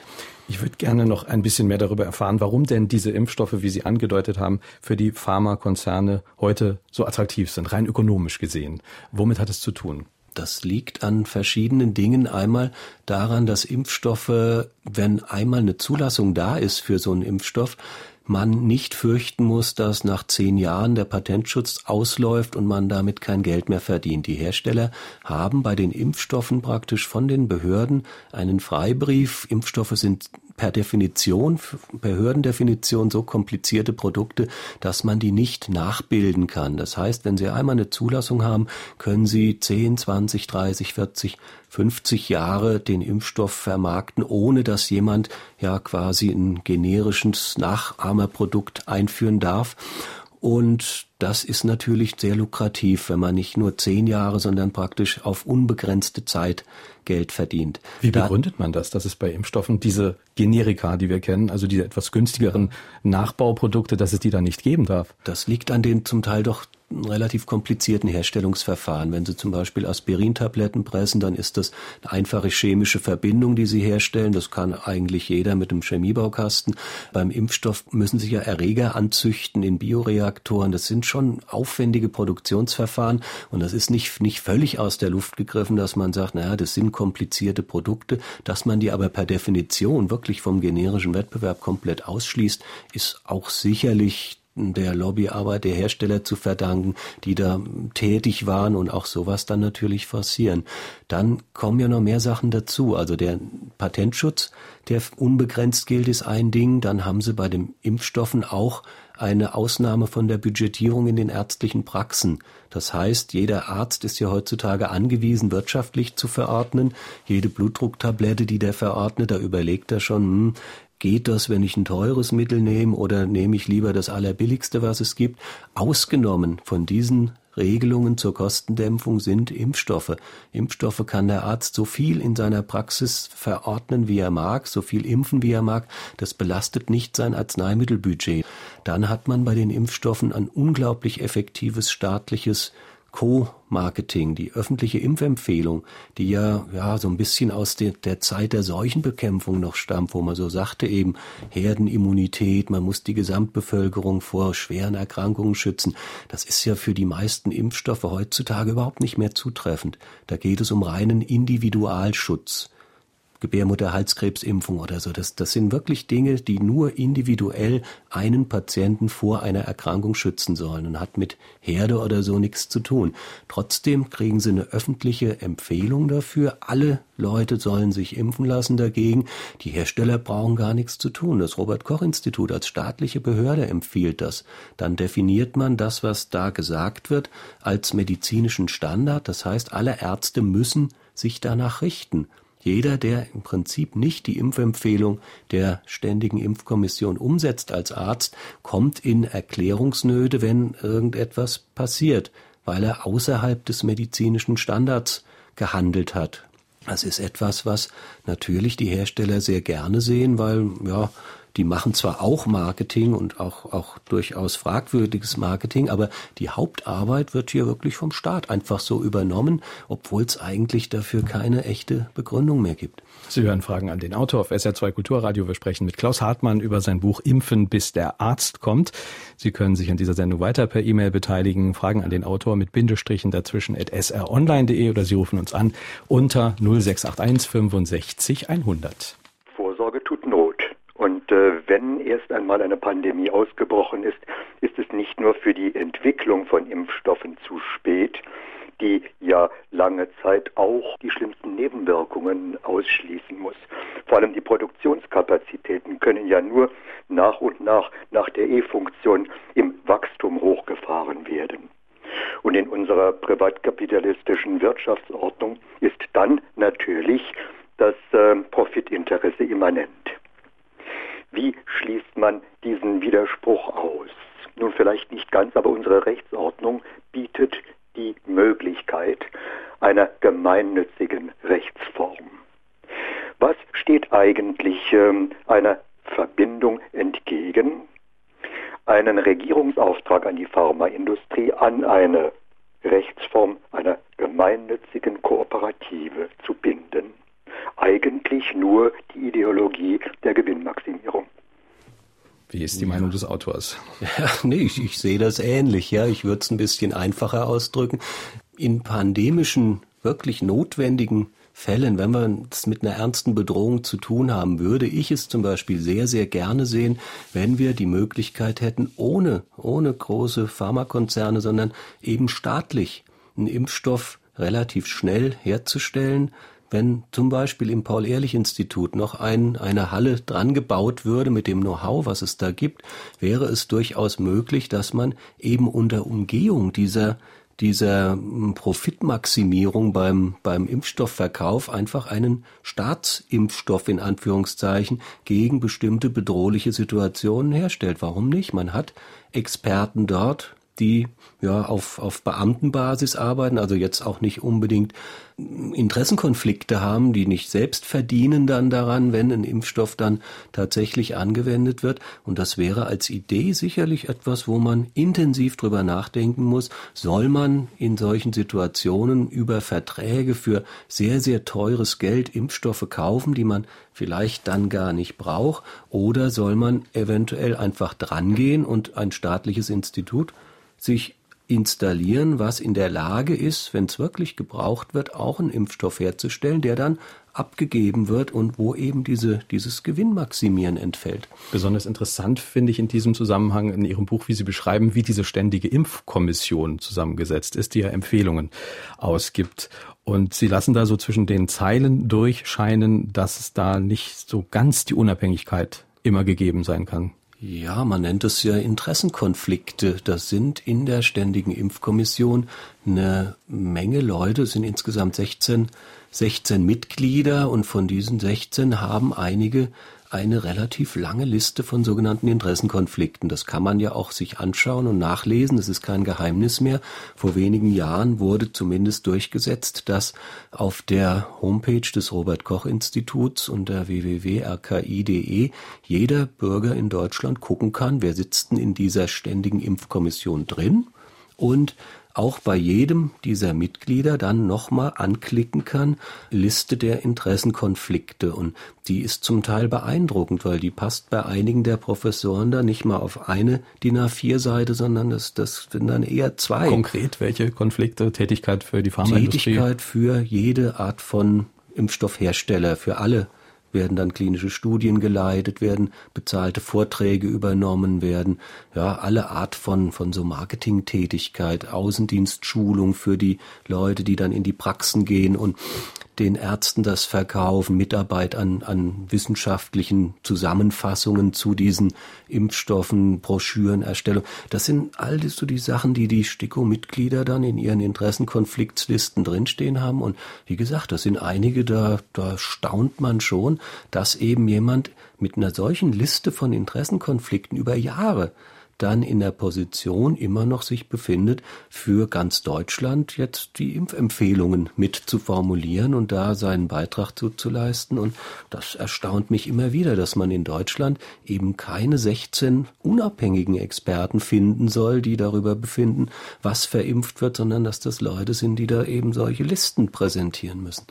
[SPEAKER 2] Ich würde gerne noch ein bisschen mehr darüber erfahren, warum denn diese Impfstoffe, wie Sie angedeutet haben, für die Pharmakonzerne heute so attraktiv sind, rein ökonomisch gesehen. Womit hat es zu tun?
[SPEAKER 3] Das liegt an verschiedenen Dingen. Einmal daran, dass Impfstoffe, wenn einmal eine Zulassung da ist für so einen Impfstoff, man nicht fürchten muss, dass nach zehn Jahren der Patentschutz ausläuft und man damit kein Geld mehr verdient. Die Hersteller haben bei den Impfstoffen praktisch von den Behörden einen Freibrief. Impfstoffe sind per Definition, Behördendefinition so komplizierte Produkte, dass man die nicht nachbilden kann. Das heißt, wenn Sie einmal eine Zulassung haben, können Sie 10, 20, 30, 40, 50 Jahre den Impfstoff vermarkten, ohne dass jemand ja quasi ein generisches Nachahmerprodukt einführen darf. Und das ist natürlich sehr lukrativ, wenn man nicht nur zehn Jahre, sondern praktisch auf unbegrenzte Zeit Geld verdient.
[SPEAKER 2] Wie begründet da, man das, dass es bei Impfstoffen diese Generika, die wir kennen, also diese etwas günstigeren Nachbauprodukte, dass es die da nicht geben darf?
[SPEAKER 3] Das liegt an den zum Teil doch relativ komplizierten Herstellungsverfahren. Wenn Sie zum Beispiel Aspirintabletten pressen, dann ist das eine einfache chemische Verbindung, die Sie herstellen. Das kann eigentlich jeder mit einem Chemiebaukasten. Beim Impfstoff müssen Sie ja Erreger anzüchten in Bioreaktoren. Das sind schon aufwendige Produktionsverfahren und das ist nicht, nicht völlig aus der Luft gegriffen, dass man sagt, naja, das sind komplizierte Produkte. Dass man die aber per Definition wirklich vom generischen Wettbewerb komplett ausschließt, ist auch sicherlich der Lobbyarbeit der Hersteller zu verdanken, die da tätig waren und auch sowas dann natürlich forcieren. Dann kommen ja noch mehr Sachen dazu. Also der Patentschutz, der unbegrenzt gilt, ist ein Ding. Dann haben sie bei den Impfstoffen auch eine Ausnahme von der Budgetierung in den ärztlichen Praxen. Das heißt, jeder Arzt ist ja heutzutage angewiesen, wirtschaftlich zu verordnen. Jede Blutdrucktablette, die der verordnet, da überlegt er schon, hm, geht das, wenn ich ein teures Mittel nehme oder nehme ich lieber das allerbilligste, was es gibt? Ausgenommen von diesen Regelungen zur Kostendämpfung sind Impfstoffe. Impfstoffe kann der Arzt so viel in seiner Praxis verordnen, wie er mag, so viel impfen, wie er mag. Das belastet nicht sein Arzneimittelbudget. Dann hat man bei den Impfstoffen ein unglaublich effektives staatliches Co-Marketing, die öffentliche Impfempfehlung, die ja, ja so ein bisschen aus der, der Zeit der Seuchenbekämpfung noch stammt, wo man so sagte eben Herdenimmunität, man muss die Gesamtbevölkerung vor schweren Erkrankungen schützen. Das ist ja für die meisten Impfstoffe heutzutage überhaupt nicht mehr zutreffend. Da geht es um reinen Individualschutz. Gebärmutterhalskrebsimpfung oder so. Das, das sind wirklich Dinge, die nur individuell einen Patienten vor einer Erkrankung schützen sollen und hat mit Herde oder so nichts zu tun. Trotzdem kriegen sie eine öffentliche Empfehlung dafür. Alle Leute sollen sich impfen lassen dagegen. Die Hersteller brauchen gar nichts zu tun. Das Robert Koch Institut als staatliche Behörde empfiehlt das. Dann definiert man das, was da gesagt wird, als medizinischen Standard. Das heißt, alle Ärzte müssen sich danach richten. Jeder, der im Prinzip nicht die Impfempfehlung der Ständigen Impfkommission umsetzt als Arzt, kommt in Erklärungsnöte, wenn irgendetwas passiert, weil er außerhalb des medizinischen Standards gehandelt hat. Das ist etwas, was natürlich die Hersteller sehr gerne sehen, weil ja, die machen zwar auch Marketing und auch, auch durchaus fragwürdiges Marketing, aber die Hauptarbeit wird hier wirklich vom Staat einfach so übernommen, obwohl es eigentlich dafür keine echte Begründung mehr gibt.
[SPEAKER 2] Sie hören Fragen an den Autor auf SR2 Kulturradio. Wir sprechen mit Klaus Hartmann über sein Buch Impfen, bis der Arzt kommt. Sie können sich an dieser Sendung weiter per E-Mail beteiligen. Fragen an den Autor mit Bindestrichen dazwischen at sronline.de oder Sie rufen uns an unter 0681 65 100.
[SPEAKER 8] äh, wenn erst einmal eine Pandemie ausgebrochen ist, ist es nicht nur für die Entwicklung von Impfstoffen zu spät, die ja lange Zeit auch die schlimmsten Nebenwirkungen ausschließen muss. Vor allem die Produktionskapazitäten können ja nur nach und nach nach der E-Funktion im Wachstum hochgefahren werden. Und in unserer privatkapitalistischen Wirtschaftsordnung ist dann natürlich das äh, Profitinteresse immanent. Wie schließt man diesen Widerspruch aus? Nun vielleicht nicht ganz, aber unsere Rechtsordnung bietet die Möglichkeit einer gemeinnützigen Rechtsform. Was steht eigentlich ähm, einer Verbindung entgegen? Einen Regierungsauftrag an die Pharmaindustrie an eine Rechtsform einer gemeinnützigen Kooperative zu binden eigentlich nur die Ideologie der Gewinnmaximierung.
[SPEAKER 2] Wie ist die Meinung des Autors?
[SPEAKER 3] Ja, nee, ich, ich sehe das ähnlich. Ja, ich würde es ein bisschen einfacher ausdrücken. In pandemischen wirklich notwendigen Fällen, wenn wir es mit einer ernsten Bedrohung zu tun haben, würde ich es zum Beispiel sehr, sehr gerne sehen, wenn wir die Möglichkeit hätten, ohne, ohne große Pharmakonzerne, sondern eben staatlich einen Impfstoff relativ schnell herzustellen, wenn zum Beispiel im Paul-Ehrlich-Institut noch ein, eine Halle dran gebaut würde mit dem Know-how, was es da gibt, wäre es durchaus möglich, dass man eben unter Umgehung dieser dieser hm, Profitmaximierung beim, beim Impfstoffverkauf einfach einen Staatsimpfstoff in Anführungszeichen gegen bestimmte bedrohliche Situationen herstellt. Warum nicht? Man hat Experten dort, die ja auf, auf Beamtenbasis arbeiten, also jetzt auch nicht unbedingt Interessenkonflikte haben, die nicht selbst verdienen dann daran, wenn ein Impfstoff dann tatsächlich angewendet wird. Und das wäre als Idee sicherlich etwas, wo man intensiv drüber nachdenken muss. Soll man in solchen Situationen über Verträge für sehr, sehr teures Geld Impfstoffe kaufen, die man vielleicht dann gar nicht braucht? Oder soll man eventuell einfach drangehen und ein staatliches Institut sich installieren, was in der Lage ist, wenn es wirklich gebraucht wird, auch einen Impfstoff herzustellen, der dann abgegeben wird und wo eben diese, dieses Gewinnmaximieren entfällt.
[SPEAKER 2] Besonders interessant finde ich in diesem Zusammenhang in Ihrem Buch, wie Sie beschreiben, wie diese ständige Impfkommission zusammengesetzt ist, die ja Empfehlungen ausgibt. Und Sie lassen da so zwischen den Zeilen durchscheinen, dass es da nicht so ganz die Unabhängigkeit immer gegeben sein kann.
[SPEAKER 3] Ja, man nennt es ja Interessenkonflikte. Das sind in der Ständigen Impfkommission eine Menge Leute, es sind insgesamt 16, 16 Mitglieder und von diesen 16 haben einige eine relativ lange Liste von sogenannten Interessenkonflikten. Das kann man ja auch sich anschauen und nachlesen. Das ist kein Geheimnis mehr. Vor wenigen Jahren wurde zumindest durchgesetzt, dass auf der Homepage des Robert Koch Instituts unter www.rki.de jeder Bürger in Deutschland gucken kann, wer sitzt denn in dieser ständigen Impfkommission drin und auch bei jedem dieser Mitglieder dann nochmal anklicken kann, Liste der Interessenkonflikte. Und die ist zum Teil beeindruckend, weil die passt bei einigen der Professoren da nicht mal auf eine DIN A4-Seite, sondern das, das sind dann eher zwei.
[SPEAKER 2] Konkret, welche Konflikte? Tätigkeit für die Pharmaindustrie?
[SPEAKER 3] Tätigkeit für jede Art von Impfstoffhersteller, für alle werden dann klinische Studien geleitet, werden bezahlte Vorträge übernommen, werden. Ja alle Art von von so Marketingtätigkeit, Außendienstschulung für die Leute, die dann in die Praxen gehen und den Ärzten das verkaufen, Mitarbeit an, an wissenschaftlichen Zusammenfassungen zu diesen Impfstoffen, Broschürenerstellung. Das sind all das so die Sachen, die die STIKO-Mitglieder dann in ihren Interessenkonfliktslisten drinstehen haben. Und wie gesagt, das sind einige, da, da staunt man schon, dass eben jemand mit einer solchen Liste von Interessenkonflikten über Jahre dann in der Position immer noch sich befindet, für ganz Deutschland jetzt die Impfempfehlungen mit zu formulieren und da seinen Beitrag zuzuleisten. Und das erstaunt mich immer wieder, dass man in Deutschland eben keine 16 unabhängigen Experten finden soll, die darüber befinden, was verimpft wird, sondern dass das Leute sind, die da eben solche Listen präsentieren müssen.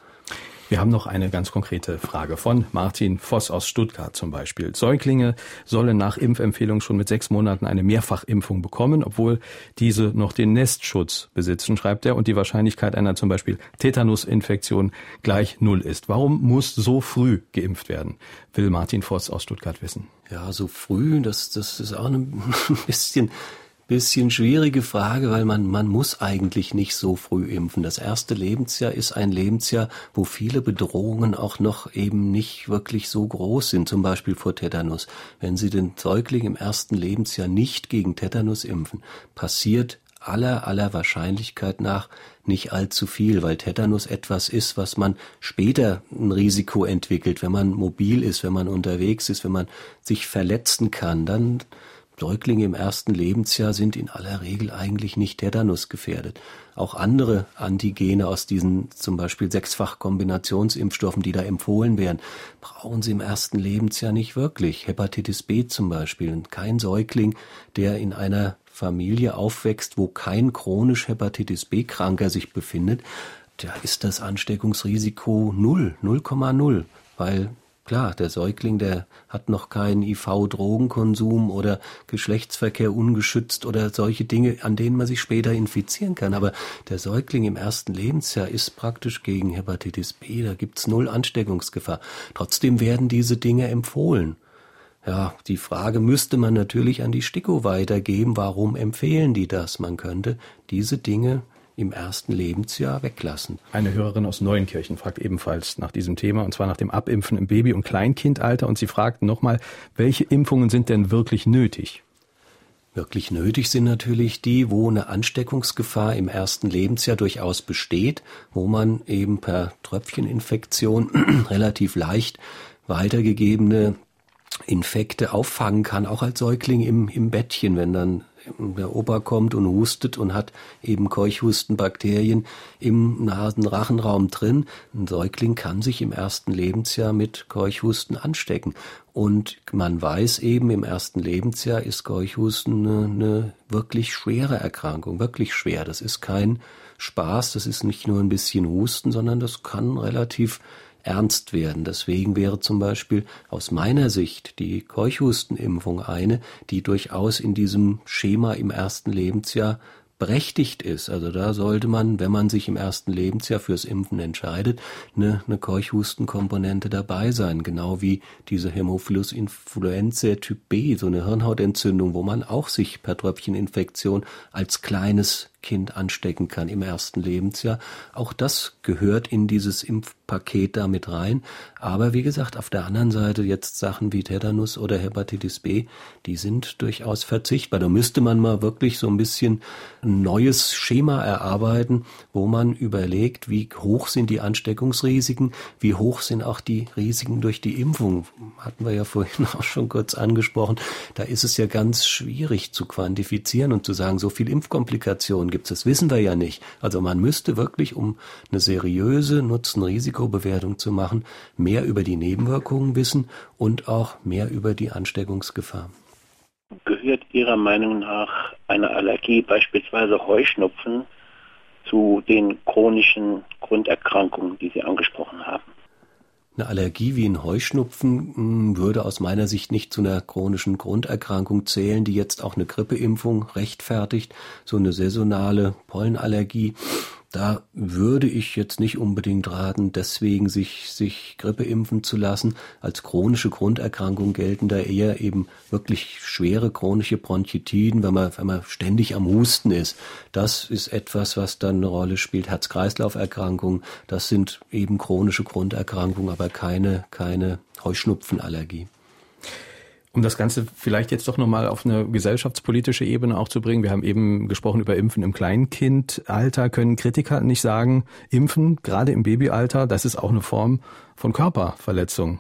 [SPEAKER 2] Wir haben noch eine ganz konkrete Frage von Martin Voss aus Stuttgart zum Beispiel. Säuglinge sollen nach Impfempfehlung schon mit sechs Monaten eine Mehrfachimpfung bekommen, obwohl diese noch den Nestschutz besitzen, schreibt er, und die Wahrscheinlichkeit einer zum Beispiel Tetanusinfektion gleich null ist. Warum muss so früh geimpft werden? Will Martin Voss aus Stuttgart wissen.
[SPEAKER 3] Ja, so früh, das, das ist auch ein bisschen bisschen schwierige Frage, weil man, man muss eigentlich nicht so früh impfen. Das erste Lebensjahr ist ein Lebensjahr, wo viele Bedrohungen auch noch eben nicht wirklich so groß sind, zum Beispiel vor Tetanus. Wenn Sie den Säugling im ersten Lebensjahr nicht gegen Tetanus impfen, passiert aller, aller Wahrscheinlichkeit nach nicht allzu viel, weil Tetanus etwas ist, was man später ein Risiko entwickelt, wenn man mobil ist, wenn man unterwegs ist, wenn man sich verletzen kann, dann Säuglinge im ersten Lebensjahr sind in aller Regel eigentlich nicht Tetanus gefährdet. Auch andere Antigene aus diesen zum Beispiel sechsfach Kombinationsimpfstoffen, die da empfohlen werden, brauchen sie im ersten Lebensjahr nicht wirklich. Hepatitis B zum Beispiel. Und kein Säugling, der in einer Familie aufwächst, wo kein chronisch Hepatitis B-Kranker sich befindet, da ist das Ansteckungsrisiko null, 0,0, weil Klar, der Säugling, der hat noch keinen IV-Drogenkonsum oder Geschlechtsverkehr ungeschützt oder solche Dinge, an denen man sich später infizieren kann. Aber der Säugling im ersten Lebensjahr ist praktisch gegen Hepatitis B, da gibt's null Ansteckungsgefahr. Trotzdem werden diese Dinge empfohlen. Ja, die Frage müsste man natürlich an die STIKO weitergeben. Warum empfehlen die das? Man könnte diese Dinge im ersten Lebensjahr weglassen.
[SPEAKER 2] Eine Hörerin aus Neuenkirchen fragt ebenfalls nach diesem Thema, und zwar nach dem Abimpfen im Baby- und Kleinkindalter. Und sie fragt nochmal, welche Impfungen sind denn wirklich nötig?
[SPEAKER 3] Wirklich nötig sind natürlich die, wo eine Ansteckungsgefahr im ersten Lebensjahr durchaus besteht, wo man eben per Tröpfcheninfektion relativ leicht weitergegebene Infekte auffangen kann, auch als Säugling im, im Bettchen, wenn dann der Opa kommt und hustet und hat eben Keuchhustenbakterien im Nasenrachenraum drin. Ein Säugling kann sich im ersten Lebensjahr mit Keuchhusten anstecken. Und man weiß eben, im ersten Lebensjahr ist Keuchhusten eine, eine wirklich schwere Erkrankung, wirklich schwer. Das ist kein Spaß, das ist nicht nur ein bisschen Husten, sondern das kann relativ ernst werden. Deswegen wäre zum Beispiel aus meiner Sicht die Keuchhustenimpfung eine, die durchaus in diesem Schema im ersten Lebensjahr berechtigt ist. Also da sollte man, wenn man sich im ersten Lebensjahr fürs Impfen entscheidet, eine, eine Keuchhustenkomponente dabei sein. Genau wie diese Hämophilus influenzae Typ B, so eine Hirnhautentzündung, wo man auch sich per Tröpfcheninfektion als kleines Kind anstecken kann im ersten Lebensjahr. Auch das gehört in dieses Impfpaket damit rein. Aber wie gesagt, auf der anderen Seite jetzt Sachen wie Tetanus oder Hepatitis B, die sind durchaus verzichtbar. Da müsste man mal wirklich so ein bisschen ein neues Schema erarbeiten, wo man überlegt, wie hoch sind die Ansteckungsrisiken, wie hoch sind auch die Risiken durch die Impfung. Hatten wir ja vorhin auch schon kurz angesprochen. Da ist es ja ganz schwierig zu quantifizieren und zu sagen, so viel Impfkomplikationen gibt es. Das wissen wir ja nicht. Also man müsste wirklich, um eine seriöse Nutzen-Risikobewertung zu machen, mehr über die Nebenwirkungen wissen und auch mehr über die Ansteckungsgefahr.
[SPEAKER 9] Gehört Ihrer Meinung nach eine Allergie, beispielsweise Heuschnupfen, zu den chronischen Grunderkrankungen, die Sie angesprochen haben?
[SPEAKER 3] Eine Allergie wie ein Heuschnupfen hm, würde aus meiner Sicht nicht zu einer chronischen Grunderkrankung zählen, die jetzt auch eine Grippeimpfung rechtfertigt. So eine saisonale Pollenallergie da würde ich jetzt nicht unbedingt raten, deswegen sich, sich Grippe impfen zu lassen. Als chronische Grunderkrankung gelten da eher eben wirklich schwere chronische Bronchitiden, wenn man, wenn man ständig am Husten ist. Das ist etwas, was dann eine Rolle spielt. Herz-Kreislauf-Erkrankungen, das sind eben chronische Grunderkrankungen, aber keine, keine Heuschnupfenallergie.
[SPEAKER 2] Um das Ganze vielleicht jetzt doch nochmal auf eine gesellschaftspolitische Ebene auch zu bringen. Wir haben eben gesprochen über Impfen im Kleinkindalter. Können Kritiker nicht sagen, Impfen, gerade im Babyalter, das ist auch eine Form von Körperverletzung?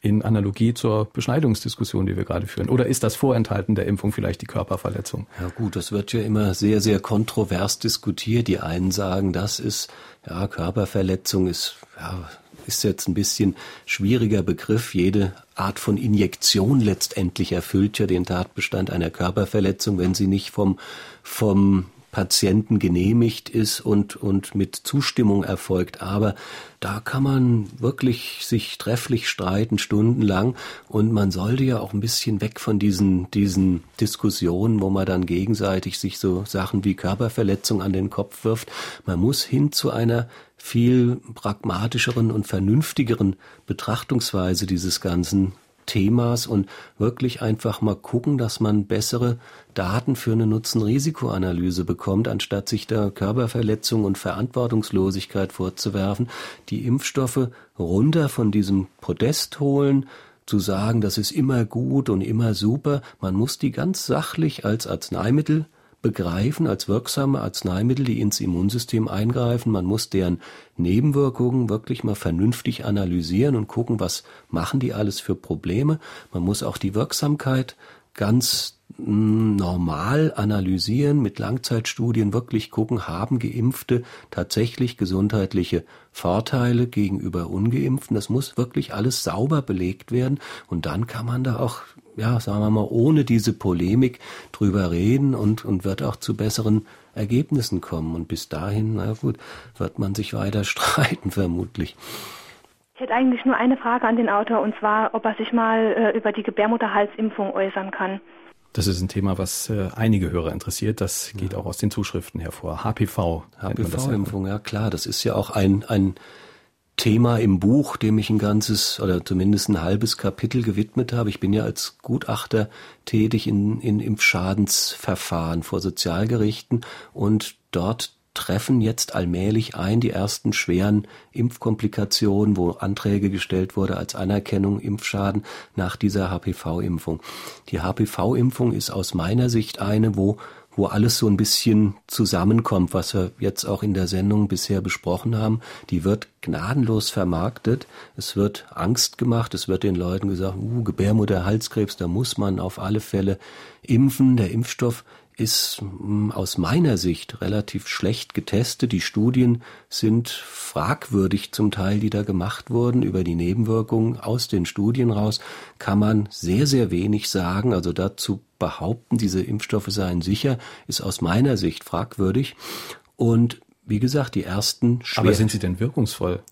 [SPEAKER 2] In Analogie zur Beschneidungsdiskussion, die wir gerade führen. Oder ist das Vorenthalten der Impfung vielleicht die Körperverletzung?
[SPEAKER 3] Ja gut, das wird ja immer sehr, sehr kontrovers diskutiert. Die einen sagen, das ist, ja, Körperverletzung ist, ja, ist jetzt ein bisschen schwieriger Begriff. Jede Art von Injektion letztendlich erfüllt ja den Tatbestand einer Körperverletzung, wenn sie nicht vom, vom Patienten genehmigt ist und, und mit Zustimmung erfolgt. Aber da kann man wirklich sich trefflich streiten, stundenlang. Und man sollte ja auch ein bisschen weg von diesen, diesen Diskussionen, wo man dann gegenseitig sich so Sachen wie Körperverletzung an den Kopf wirft. Man muss hin zu einer viel pragmatischeren und vernünftigeren Betrachtungsweise dieses ganzen Themas und wirklich einfach mal gucken, dass man bessere Daten für eine Nutzen-Risikoanalyse bekommt, anstatt sich da Körperverletzung und Verantwortungslosigkeit vorzuwerfen, die Impfstoffe runter von diesem Podest holen, zu sagen, das ist immer gut und immer super. Man muss die ganz sachlich als Arzneimittel begreifen als wirksame Arzneimittel, die ins Immunsystem eingreifen. Man muss deren Nebenwirkungen wirklich mal vernünftig analysieren und gucken, was machen die alles für Probleme. Man muss auch die Wirksamkeit ganz hm, normal analysieren, mit Langzeitstudien wirklich gucken, haben Geimpfte tatsächlich gesundheitliche Vorteile gegenüber Ungeimpften. Das muss wirklich alles sauber belegt werden und dann kann man da auch ja, sagen wir mal, ohne diese Polemik drüber reden und, und wird auch zu besseren Ergebnissen kommen. Und bis dahin, na gut, wird man sich weiter streiten, vermutlich.
[SPEAKER 10] Ich hätte eigentlich nur eine Frage an den Autor und zwar, ob er sich mal äh, über die Gebärmutterhalsimpfung äußern kann.
[SPEAKER 2] Das ist ein Thema, was äh, einige Hörer interessiert. Das geht ja. auch aus den Zuschriften hervor. HPV.
[SPEAKER 3] HPV-Impfung, ja klar. Das ist ja auch ein, ein Thema im Buch, dem ich ein ganzes oder zumindest ein halbes Kapitel gewidmet habe. Ich bin ja als Gutachter tätig in, in Impfschadensverfahren vor Sozialgerichten und dort treffen jetzt allmählich ein die ersten schweren Impfkomplikationen, wo Anträge gestellt wurde als Anerkennung Impfschaden nach dieser HPV-Impfung. Die HPV-Impfung ist aus meiner Sicht eine, wo wo alles so ein bisschen zusammenkommt, was wir jetzt auch in der Sendung bisher besprochen haben. Die wird gnadenlos vermarktet. Es wird Angst gemacht. Es wird den Leuten gesagt, uh, Gebärmutter, Halskrebs, da muss man auf alle Fälle impfen. Der Impfstoff ist hm, aus meiner Sicht relativ schlecht getestet. Die Studien sind fragwürdig zum Teil, die da gemacht wurden über die Nebenwirkungen. Aus den Studien raus kann man sehr, sehr wenig sagen. Also dazu behaupten, diese Impfstoffe seien sicher, ist aus meiner Sicht fragwürdig. Und wie gesagt, die ersten
[SPEAKER 2] schwer Aber sind sie denn wirkungsvoll?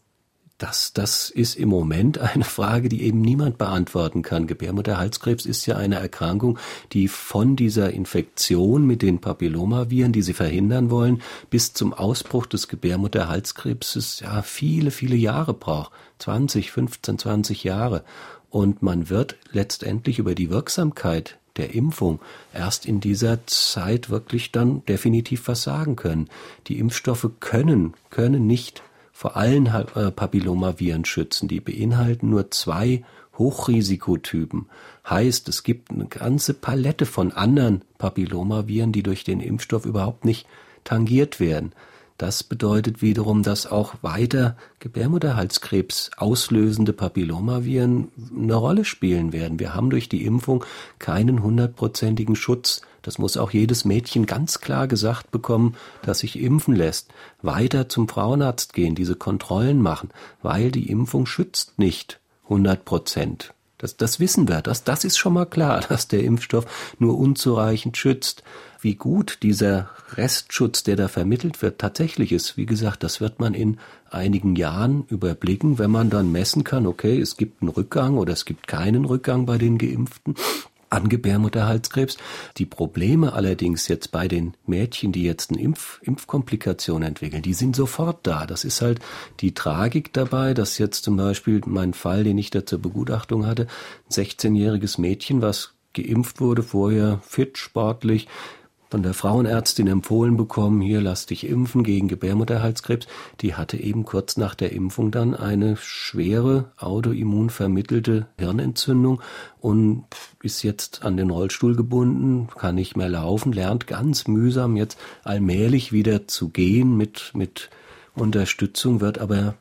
[SPEAKER 3] Das, das ist im Moment eine Frage, die eben niemand beantworten kann. Gebärmutterhalskrebs ist ja eine Erkrankung, die von dieser Infektion mit den Papillomaviren, die sie verhindern wollen, bis zum Ausbruch des Gebärmutterhalskrebses ja viele, viele Jahre braucht. 20, 15, 20 Jahre. Und man wird letztendlich über die Wirksamkeit der Impfung erst in dieser Zeit wirklich dann definitiv was sagen können. Die Impfstoffe können, können nicht vor allen äh, Papillomaviren schützen. Die beinhalten nur zwei Hochrisikotypen. Heißt, es gibt eine ganze Palette von anderen Papillomaviren, die durch den Impfstoff überhaupt nicht tangiert werden. Das bedeutet wiederum, dass auch weiter Gebärmutterhalskrebs auslösende Papillomaviren eine Rolle spielen werden. Wir haben durch die Impfung keinen hundertprozentigen Schutz das muss auch jedes Mädchen ganz klar gesagt bekommen, das sich impfen lässt. Weiter zum Frauenarzt gehen, diese Kontrollen machen, weil die Impfung schützt nicht 100 Prozent. Das, das wissen wir, das, das ist schon mal klar, dass der Impfstoff nur unzureichend schützt. Wie gut dieser Restschutz, der da vermittelt wird, tatsächlich ist, wie gesagt, das wird man in einigen Jahren überblicken, wenn man dann messen kann, okay, es gibt einen Rückgang oder es gibt keinen Rückgang bei den Geimpften an Gebärmutterhalskrebs. Die Probleme allerdings jetzt bei den Mädchen, die jetzt eine Impf Impfkomplikation entwickeln, die sind sofort da. Das ist halt die Tragik dabei, dass jetzt zum Beispiel mein Fall, den ich da zur Begutachtung hatte, ein 16-jähriges Mädchen, was geimpft wurde, vorher fit, sportlich, von der Frauenärztin empfohlen bekommen, hier lass dich impfen gegen Gebärmutterhalskrebs, die hatte eben kurz nach der Impfung dann eine schwere autoimmun vermittelte Hirnentzündung und ist jetzt an den Rollstuhl gebunden, kann nicht mehr laufen, lernt ganz mühsam jetzt allmählich wieder zu gehen mit, mit Unterstützung, wird aber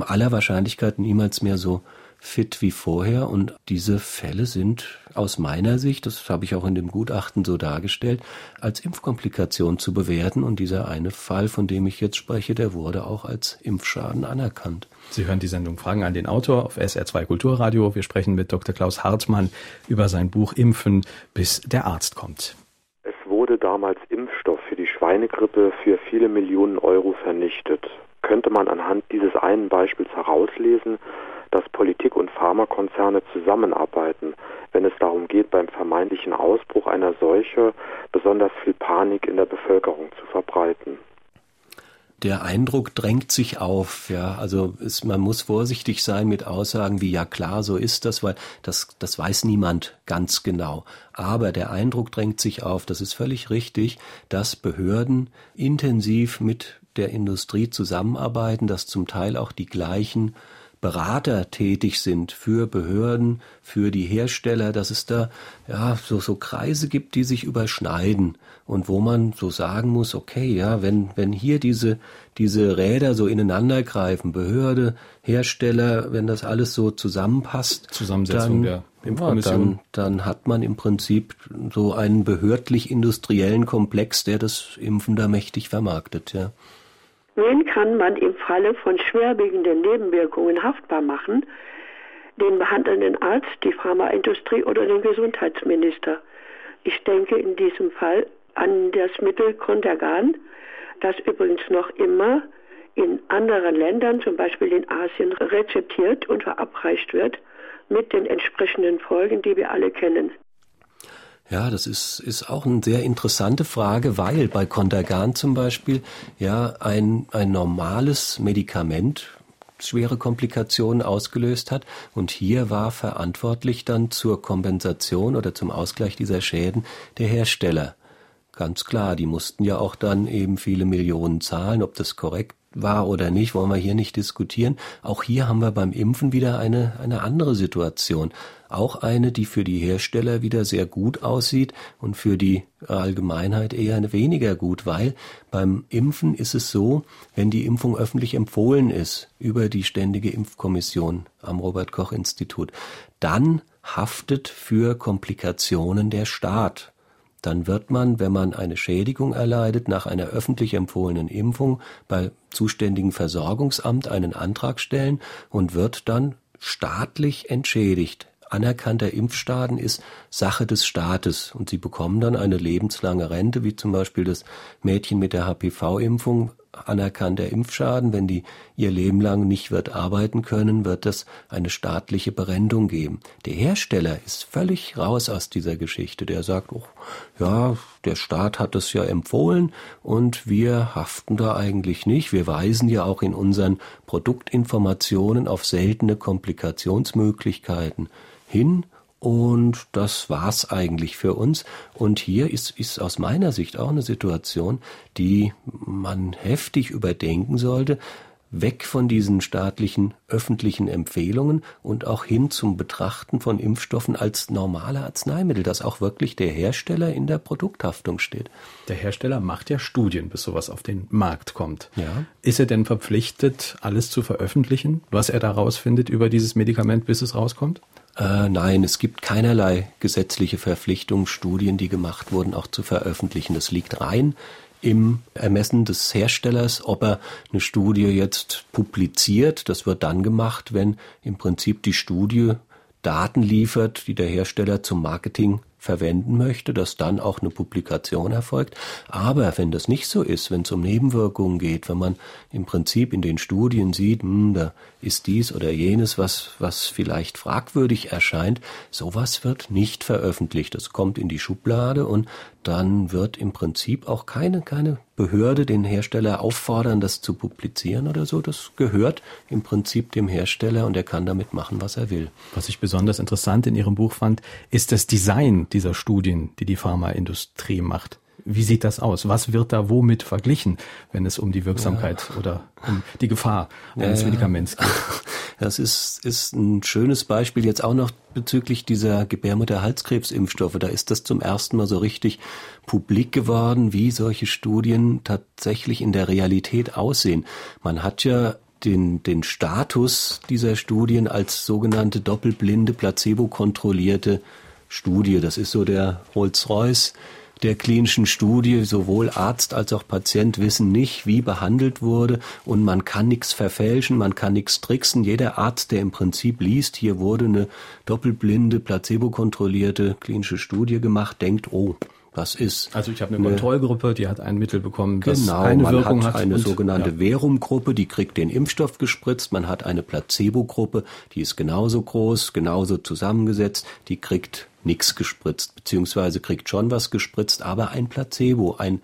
[SPEAKER 3] aller Wahrscheinlichkeit niemals mehr so fit wie vorher. Und diese Fälle sind aus meiner Sicht, das habe ich auch in dem Gutachten so dargestellt, als Impfkomplikation zu bewerten. Und dieser eine Fall, von dem ich jetzt spreche, der wurde auch als Impfschaden anerkannt.
[SPEAKER 2] Sie hören die Sendung Fragen an den Autor auf SR2 Kulturradio. Wir sprechen mit Dr. Klaus Hartmann über sein Buch Impfen, bis der Arzt kommt.
[SPEAKER 11] Es wurde damals Impfstoff für die Schweinegrippe für viele Millionen Euro vernichtet. Könnte man anhand dieses einen Beispiels herauslesen, dass Politik und Pharmakonzerne zusammenarbeiten, wenn es darum geht, beim vermeintlichen Ausbruch einer Seuche besonders viel Panik in der Bevölkerung zu verbreiten.
[SPEAKER 3] Der Eindruck drängt sich auf, ja. Also es, man muss vorsichtig sein mit Aussagen wie ja klar, so ist das, weil das, das weiß niemand ganz genau. Aber der Eindruck drängt sich auf, das ist völlig richtig, dass Behörden intensiv mit der Industrie zusammenarbeiten, dass zum Teil auch die gleichen Berater tätig sind für Behörden, für die Hersteller, dass es da ja so, so Kreise gibt, die sich überschneiden und wo man so sagen muss, okay, ja, wenn, wenn hier diese, diese Räder so ineinander greifen, Behörde, Hersteller, wenn das alles so zusammenpasst,
[SPEAKER 2] Zusammensetzung dann, Impfkommission.
[SPEAKER 3] Ja, dann, dann hat man im Prinzip so einen behördlich-industriellen Komplex, der das Impfen da mächtig vermarktet, ja.
[SPEAKER 12] Wen kann man im Falle von schwerwiegenden Nebenwirkungen haftbar machen? Den behandelnden Arzt, die Pharmaindustrie oder den Gesundheitsminister. Ich denke in diesem Fall an das Mittel Contergan, das übrigens noch immer in anderen Ländern, zum Beispiel in Asien, rezeptiert und verabreicht wird mit den entsprechenden Folgen, die wir alle kennen.
[SPEAKER 3] Ja, das ist, ist auch eine sehr interessante Frage, weil bei Contergan zum Beispiel ja ein, ein normales Medikament schwere Komplikationen ausgelöst hat. Und hier war verantwortlich dann zur Kompensation oder zum Ausgleich dieser Schäden der Hersteller. Ganz klar, die mussten ja auch dann eben viele Millionen zahlen. Ob das korrekt war oder nicht, wollen wir hier nicht diskutieren. Auch hier haben wir beim Impfen wieder eine, eine andere Situation. Auch eine, die für die Hersteller wieder sehr gut aussieht und für die Allgemeinheit eher weniger gut, weil beim Impfen ist es so, wenn die Impfung öffentlich empfohlen ist über die Ständige Impfkommission am Robert Koch Institut, dann haftet für Komplikationen der Staat dann wird man, wenn man eine Schädigung erleidet, nach einer öffentlich empfohlenen Impfung bei zuständigen Versorgungsamt einen Antrag stellen und wird dann staatlich entschädigt. Anerkannter Impfschaden ist Sache des Staates und sie bekommen dann eine lebenslange Rente, wie zum Beispiel das Mädchen mit der HPV-Impfung anerkannter Impfschaden. Wenn die ihr Leben lang nicht wird arbeiten können, wird es eine staatliche Berendung geben. Der Hersteller ist völlig raus aus dieser Geschichte. Der sagt, oh, ja, der Staat hat es ja empfohlen und wir haften da eigentlich nicht. Wir weisen ja auch in unseren Produktinformationen auf seltene Komplikationsmöglichkeiten hin und das war's eigentlich für uns. Und hier ist, ist aus meiner Sicht auch eine Situation, die man heftig überdenken sollte. Weg von diesen staatlichen öffentlichen Empfehlungen und auch hin zum Betrachten von Impfstoffen als normale Arzneimittel, dass auch wirklich der Hersteller in der Produkthaftung steht.
[SPEAKER 2] Der Hersteller macht ja Studien, bis sowas auf den Markt kommt.
[SPEAKER 3] Ja.
[SPEAKER 2] Ist er denn verpflichtet, alles zu veröffentlichen, was er da rausfindet über dieses Medikament, bis es rauskommt?
[SPEAKER 3] Äh, nein, es gibt keinerlei gesetzliche Verpflichtung, Studien, die gemacht wurden, auch zu veröffentlichen. Das liegt rein im Ermessen des Herstellers, ob er eine Studie jetzt publiziert. Das wird dann gemacht, wenn im Prinzip die Studie Daten liefert, die der Hersteller zum Marketing verwenden möchte, dass dann auch eine Publikation erfolgt. Aber wenn das nicht so ist, wenn es um Nebenwirkungen geht, wenn man im Prinzip in den Studien sieht, hm, da ist dies oder jenes, was, was vielleicht fragwürdig erscheint, sowas wird nicht veröffentlicht. Das kommt in die Schublade und dann wird im Prinzip auch keine, keine Behörde den Hersteller auffordern, das zu publizieren oder so. Das gehört im Prinzip dem Hersteller und er kann damit machen, was er will.
[SPEAKER 2] Was ich besonders interessant in Ihrem Buch fand, ist das Design dieser Studien, die die Pharmaindustrie macht. Wie sieht das aus? Was wird da womit verglichen, wenn es um die Wirksamkeit ja. oder um die Gefahr eines ja, Medikaments geht?
[SPEAKER 3] Das ist, ist ein schönes Beispiel jetzt auch noch bezüglich dieser Gebärmutterhalskrebsimpfstoffe. Da ist das zum ersten Mal so richtig publik geworden, wie solche Studien tatsächlich in der Realität aussehen. Man hat ja den, den Status dieser Studien als sogenannte doppelblinde, placebo-kontrollierte Studie. Das ist so der Rolls-Royce der klinischen Studie. Sowohl Arzt als auch Patient wissen nicht, wie behandelt wurde und man kann nichts verfälschen, man kann nichts tricksen. Jeder Arzt, der im Prinzip liest, hier wurde eine doppelblinde, placebo-kontrollierte klinische Studie gemacht, denkt, oh, was ist.
[SPEAKER 2] Also ich habe eine, eine Kontrollgruppe, die hat ein Mittel bekommen,
[SPEAKER 3] das genau, eine man Wirkung hat. Eine und, sogenannte ja. Verum-Gruppe, die kriegt den Impfstoff gespritzt. Man hat eine Placebo-Gruppe, die ist genauso groß, genauso zusammengesetzt, die kriegt nichts gespritzt, beziehungsweise kriegt schon was gespritzt, aber ein Placebo, ein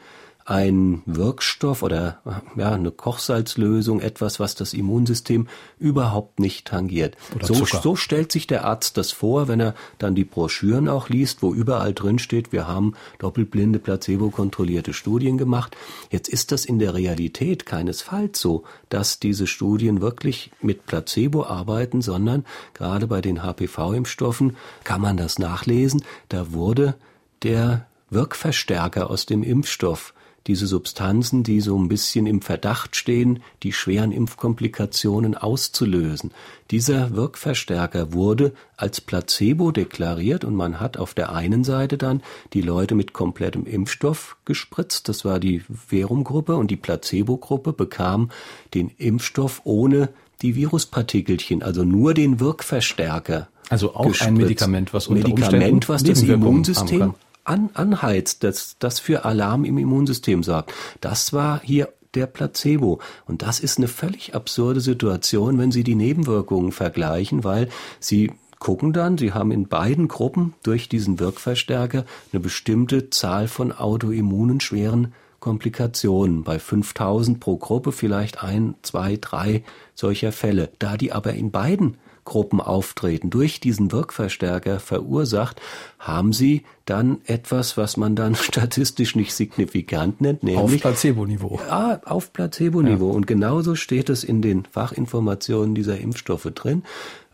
[SPEAKER 3] ein Wirkstoff oder ja, eine Kochsalzlösung, etwas, was das Immunsystem überhaupt nicht tangiert. So, so, stellt sich der Arzt das vor, wenn er dann die Broschüren auch liest, wo überall drin steht, wir haben doppelblinde, placebo-kontrollierte Studien gemacht. Jetzt ist das in der Realität keinesfalls so, dass diese Studien wirklich mit Placebo arbeiten, sondern gerade bei den HPV-Impfstoffen kann man das nachlesen. Da wurde der Wirkverstärker aus dem Impfstoff diese Substanzen, die so ein bisschen im Verdacht stehen, die schweren Impfkomplikationen auszulösen. Dieser Wirkverstärker wurde als Placebo deklariert und man hat auf der einen Seite dann die Leute mit komplettem Impfstoff gespritzt, das war die Verumgruppe und die Placebo-Gruppe bekam den Impfstoff ohne die Viruspartikelchen, also nur den Wirkverstärker.
[SPEAKER 2] Also auch gespritzt. ein Medikament, was unter
[SPEAKER 3] Medikament, was das Immunsystem an, anheizt, das, das für Alarm im Immunsystem sorgt. Das war hier der Placebo. Und das ist eine völlig absurde Situation, wenn Sie die Nebenwirkungen vergleichen, weil Sie gucken dann, sie haben in beiden Gruppen durch diesen Wirkverstärker eine bestimmte Zahl von autoimmunen schweren Komplikationen. Bei 5000 pro Gruppe vielleicht ein, zwei, drei solcher Fälle. Da die aber in beiden Gruppen auftreten, durch diesen Wirkverstärker verursacht, haben sie dann etwas, was man dann statistisch nicht signifikant nennt,
[SPEAKER 2] nämlich auf Placebo-Niveau.
[SPEAKER 3] Ja, auf Placebo-Niveau. Ja. Und genauso steht es in den Fachinformationen dieser Impfstoffe drin.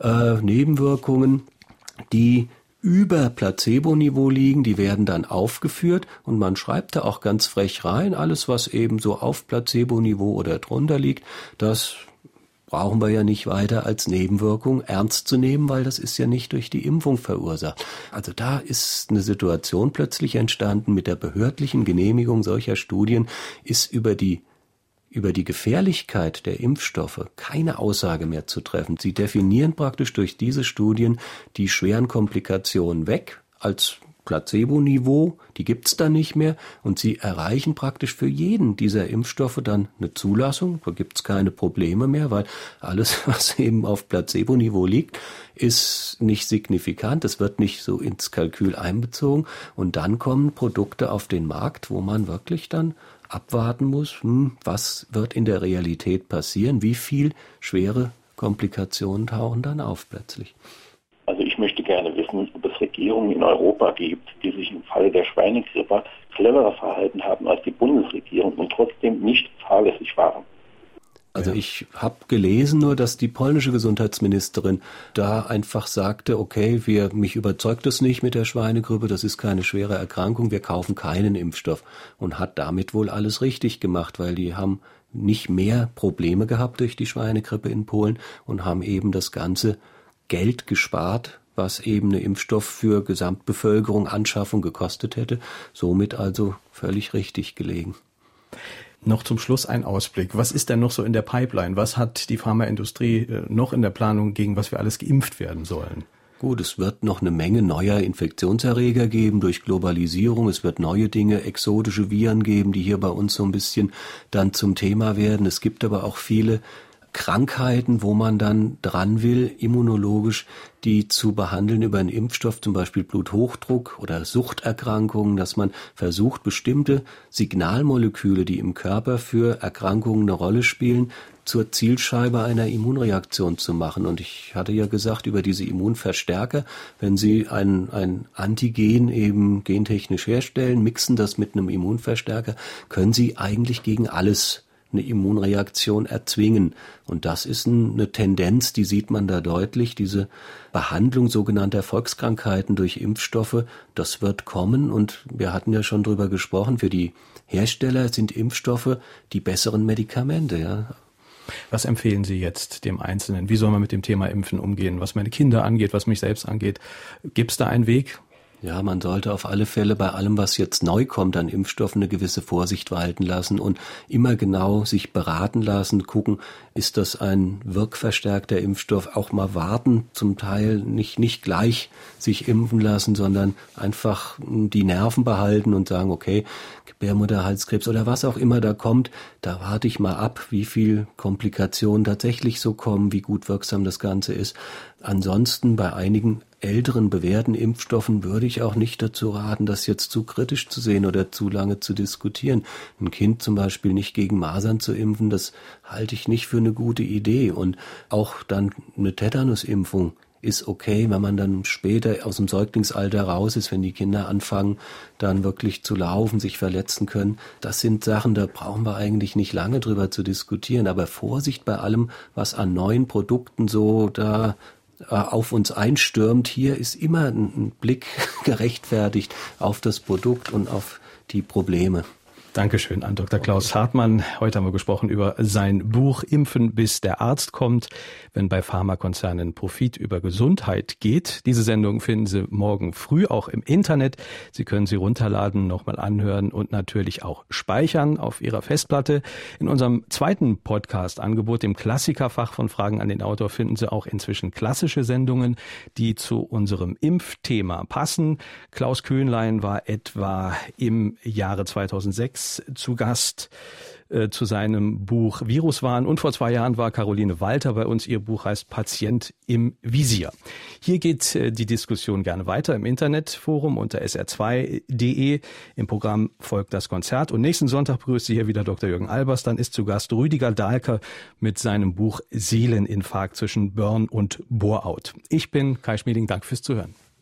[SPEAKER 3] Äh, Nebenwirkungen, die über Placebo-Niveau liegen, die werden dann aufgeführt und man schreibt da auch ganz frech rein, alles was eben so auf Placebo-Niveau oder drunter liegt, das brauchen wir ja nicht weiter als Nebenwirkung ernst zu nehmen, weil das ist ja nicht durch die Impfung verursacht. Also da ist eine Situation plötzlich entstanden mit der behördlichen Genehmigung solcher Studien ist über die über die Gefährlichkeit der Impfstoffe keine Aussage mehr zu treffen. Sie definieren praktisch durch diese Studien die schweren Komplikationen weg als Placebo-Niveau, die gibt's dann nicht mehr. Und sie erreichen praktisch für jeden dieser Impfstoffe dann eine Zulassung, da gibt's keine Probleme mehr, weil alles, was eben auf Placebo-Niveau liegt, ist nicht signifikant, es wird nicht so ins Kalkül einbezogen. Und dann kommen Produkte auf den Markt, wo man wirklich dann abwarten muss, hm, was wird in der Realität passieren, wie viel schwere Komplikationen tauchen dann auf plötzlich.
[SPEAKER 9] Also ich möchte gerne wissen, ob es Regierungen in Europa gibt, die sich im Falle der Schweinegrippe cleverer verhalten haben als die Bundesregierung und trotzdem nicht fahrlässig waren.
[SPEAKER 3] Also ich habe gelesen nur, dass die polnische Gesundheitsministerin da einfach sagte, okay, wir mich überzeugt es nicht mit der Schweinegrippe, das ist keine schwere Erkrankung, wir kaufen keinen Impfstoff und hat damit wohl alles richtig gemacht, weil die haben nicht mehr Probleme gehabt durch die Schweinegrippe in Polen und haben eben das ganze Geld gespart, was eben eine Impfstoff für Gesamtbevölkerung Anschaffung gekostet hätte, somit also völlig richtig gelegen.
[SPEAKER 2] Noch zum Schluss ein Ausblick. Was ist denn noch so in der Pipeline? Was hat die Pharmaindustrie äh, noch in der Planung, gegen was wir alles geimpft werden sollen?
[SPEAKER 3] Gut, es wird noch eine Menge neuer Infektionserreger geben durch Globalisierung. Es wird neue Dinge, exotische Viren geben, die hier bei uns so ein bisschen dann zum Thema werden. Es gibt aber auch viele Krankheiten, wo man dann dran will, immunologisch die zu behandeln über einen Impfstoff, zum Beispiel Bluthochdruck oder Suchterkrankungen, dass man versucht, bestimmte Signalmoleküle, die im Körper für Erkrankungen eine Rolle spielen, zur Zielscheibe einer Immunreaktion zu machen. Und ich hatte ja gesagt, über diese Immunverstärker, wenn Sie ein, ein Antigen eben gentechnisch herstellen, mixen das mit einem Immunverstärker, können Sie eigentlich gegen alles eine Immunreaktion erzwingen. Und das ist eine Tendenz, die sieht man da deutlich. Diese Behandlung sogenannter Volkskrankheiten durch Impfstoffe, das wird kommen. Und wir hatten ja schon drüber gesprochen, für die Hersteller sind Impfstoffe die besseren Medikamente. Ja.
[SPEAKER 2] Was empfehlen Sie jetzt dem Einzelnen? Wie soll man mit dem Thema Impfen umgehen? Was meine Kinder angeht, was mich selbst angeht. Gibt es da einen Weg?
[SPEAKER 3] Ja, man sollte auf alle Fälle bei allem, was jetzt neu kommt an Impfstoffen, eine gewisse Vorsicht walten lassen und immer genau sich beraten lassen, gucken, ist das ein wirkverstärkter Impfstoff, auch mal warten, zum Teil nicht, nicht gleich sich impfen lassen, sondern einfach die Nerven behalten und sagen, okay, Gebärmutterhalskrebs oder was auch immer da kommt, da warte ich mal ab, wie viel Komplikationen tatsächlich so kommen, wie gut wirksam das Ganze ist. Ansonsten bei einigen älteren bewährten Impfstoffen würde ich auch nicht dazu raten, das jetzt zu kritisch zu sehen oder zu lange zu diskutieren. Ein Kind zum Beispiel nicht gegen Masern zu impfen, das halte ich nicht für eine gute Idee. Und auch dann eine Tetanusimpfung ist okay, wenn man dann später aus dem Säuglingsalter raus ist, wenn die Kinder anfangen, dann wirklich zu laufen, sich verletzen können. Das sind Sachen, da brauchen wir eigentlich nicht lange drüber zu diskutieren. Aber Vorsicht bei allem, was an neuen Produkten so da auf uns einstürmt. Hier ist immer ein Blick gerechtfertigt auf das Produkt und auf die Probleme.
[SPEAKER 2] Dankeschön an Dr. Klaus Hartmann. Heute haben wir gesprochen über sein Buch Impfen, bis der Arzt kommt, wenn bei Pharmakonzernen Profit über Gesundheit geht. Diese Sendung finden Sie morgen früh auch im Internet. Sie können sie runterladen, nochmal anhören und natürlich auch speichern auf Ihrer Festplatte. In unserem zweiten Podcast-Angebot, dem Klassikerfach von Fragen an den Autor, finden Sie auch inzwischen klassische Sendungen, die zu unserem Impfthema passen. Klaus Köhnlein war etwa im Jahre 2006 zu Gast äh, zu seinem Buch Viruswahn. Und vor zwei Jahren war Caroline Walter bei uns. Ihr Buch heißt Patient im Visier. Hier geht äh, die Diskussion gerne weiter im Internetforum unter sr2.de. Im Programm folgt das Konzert. Und nächsten Sonntag begrüßt Sie hier wieder Dr. Jürgen Albers. Dann ist zu Gast Rüdiger Dahlker mit seinem Buch Seeleninfarkt zwischen Burn und Bore-out. Ich bin Kai Schmieding. Danke fürs Zuhören.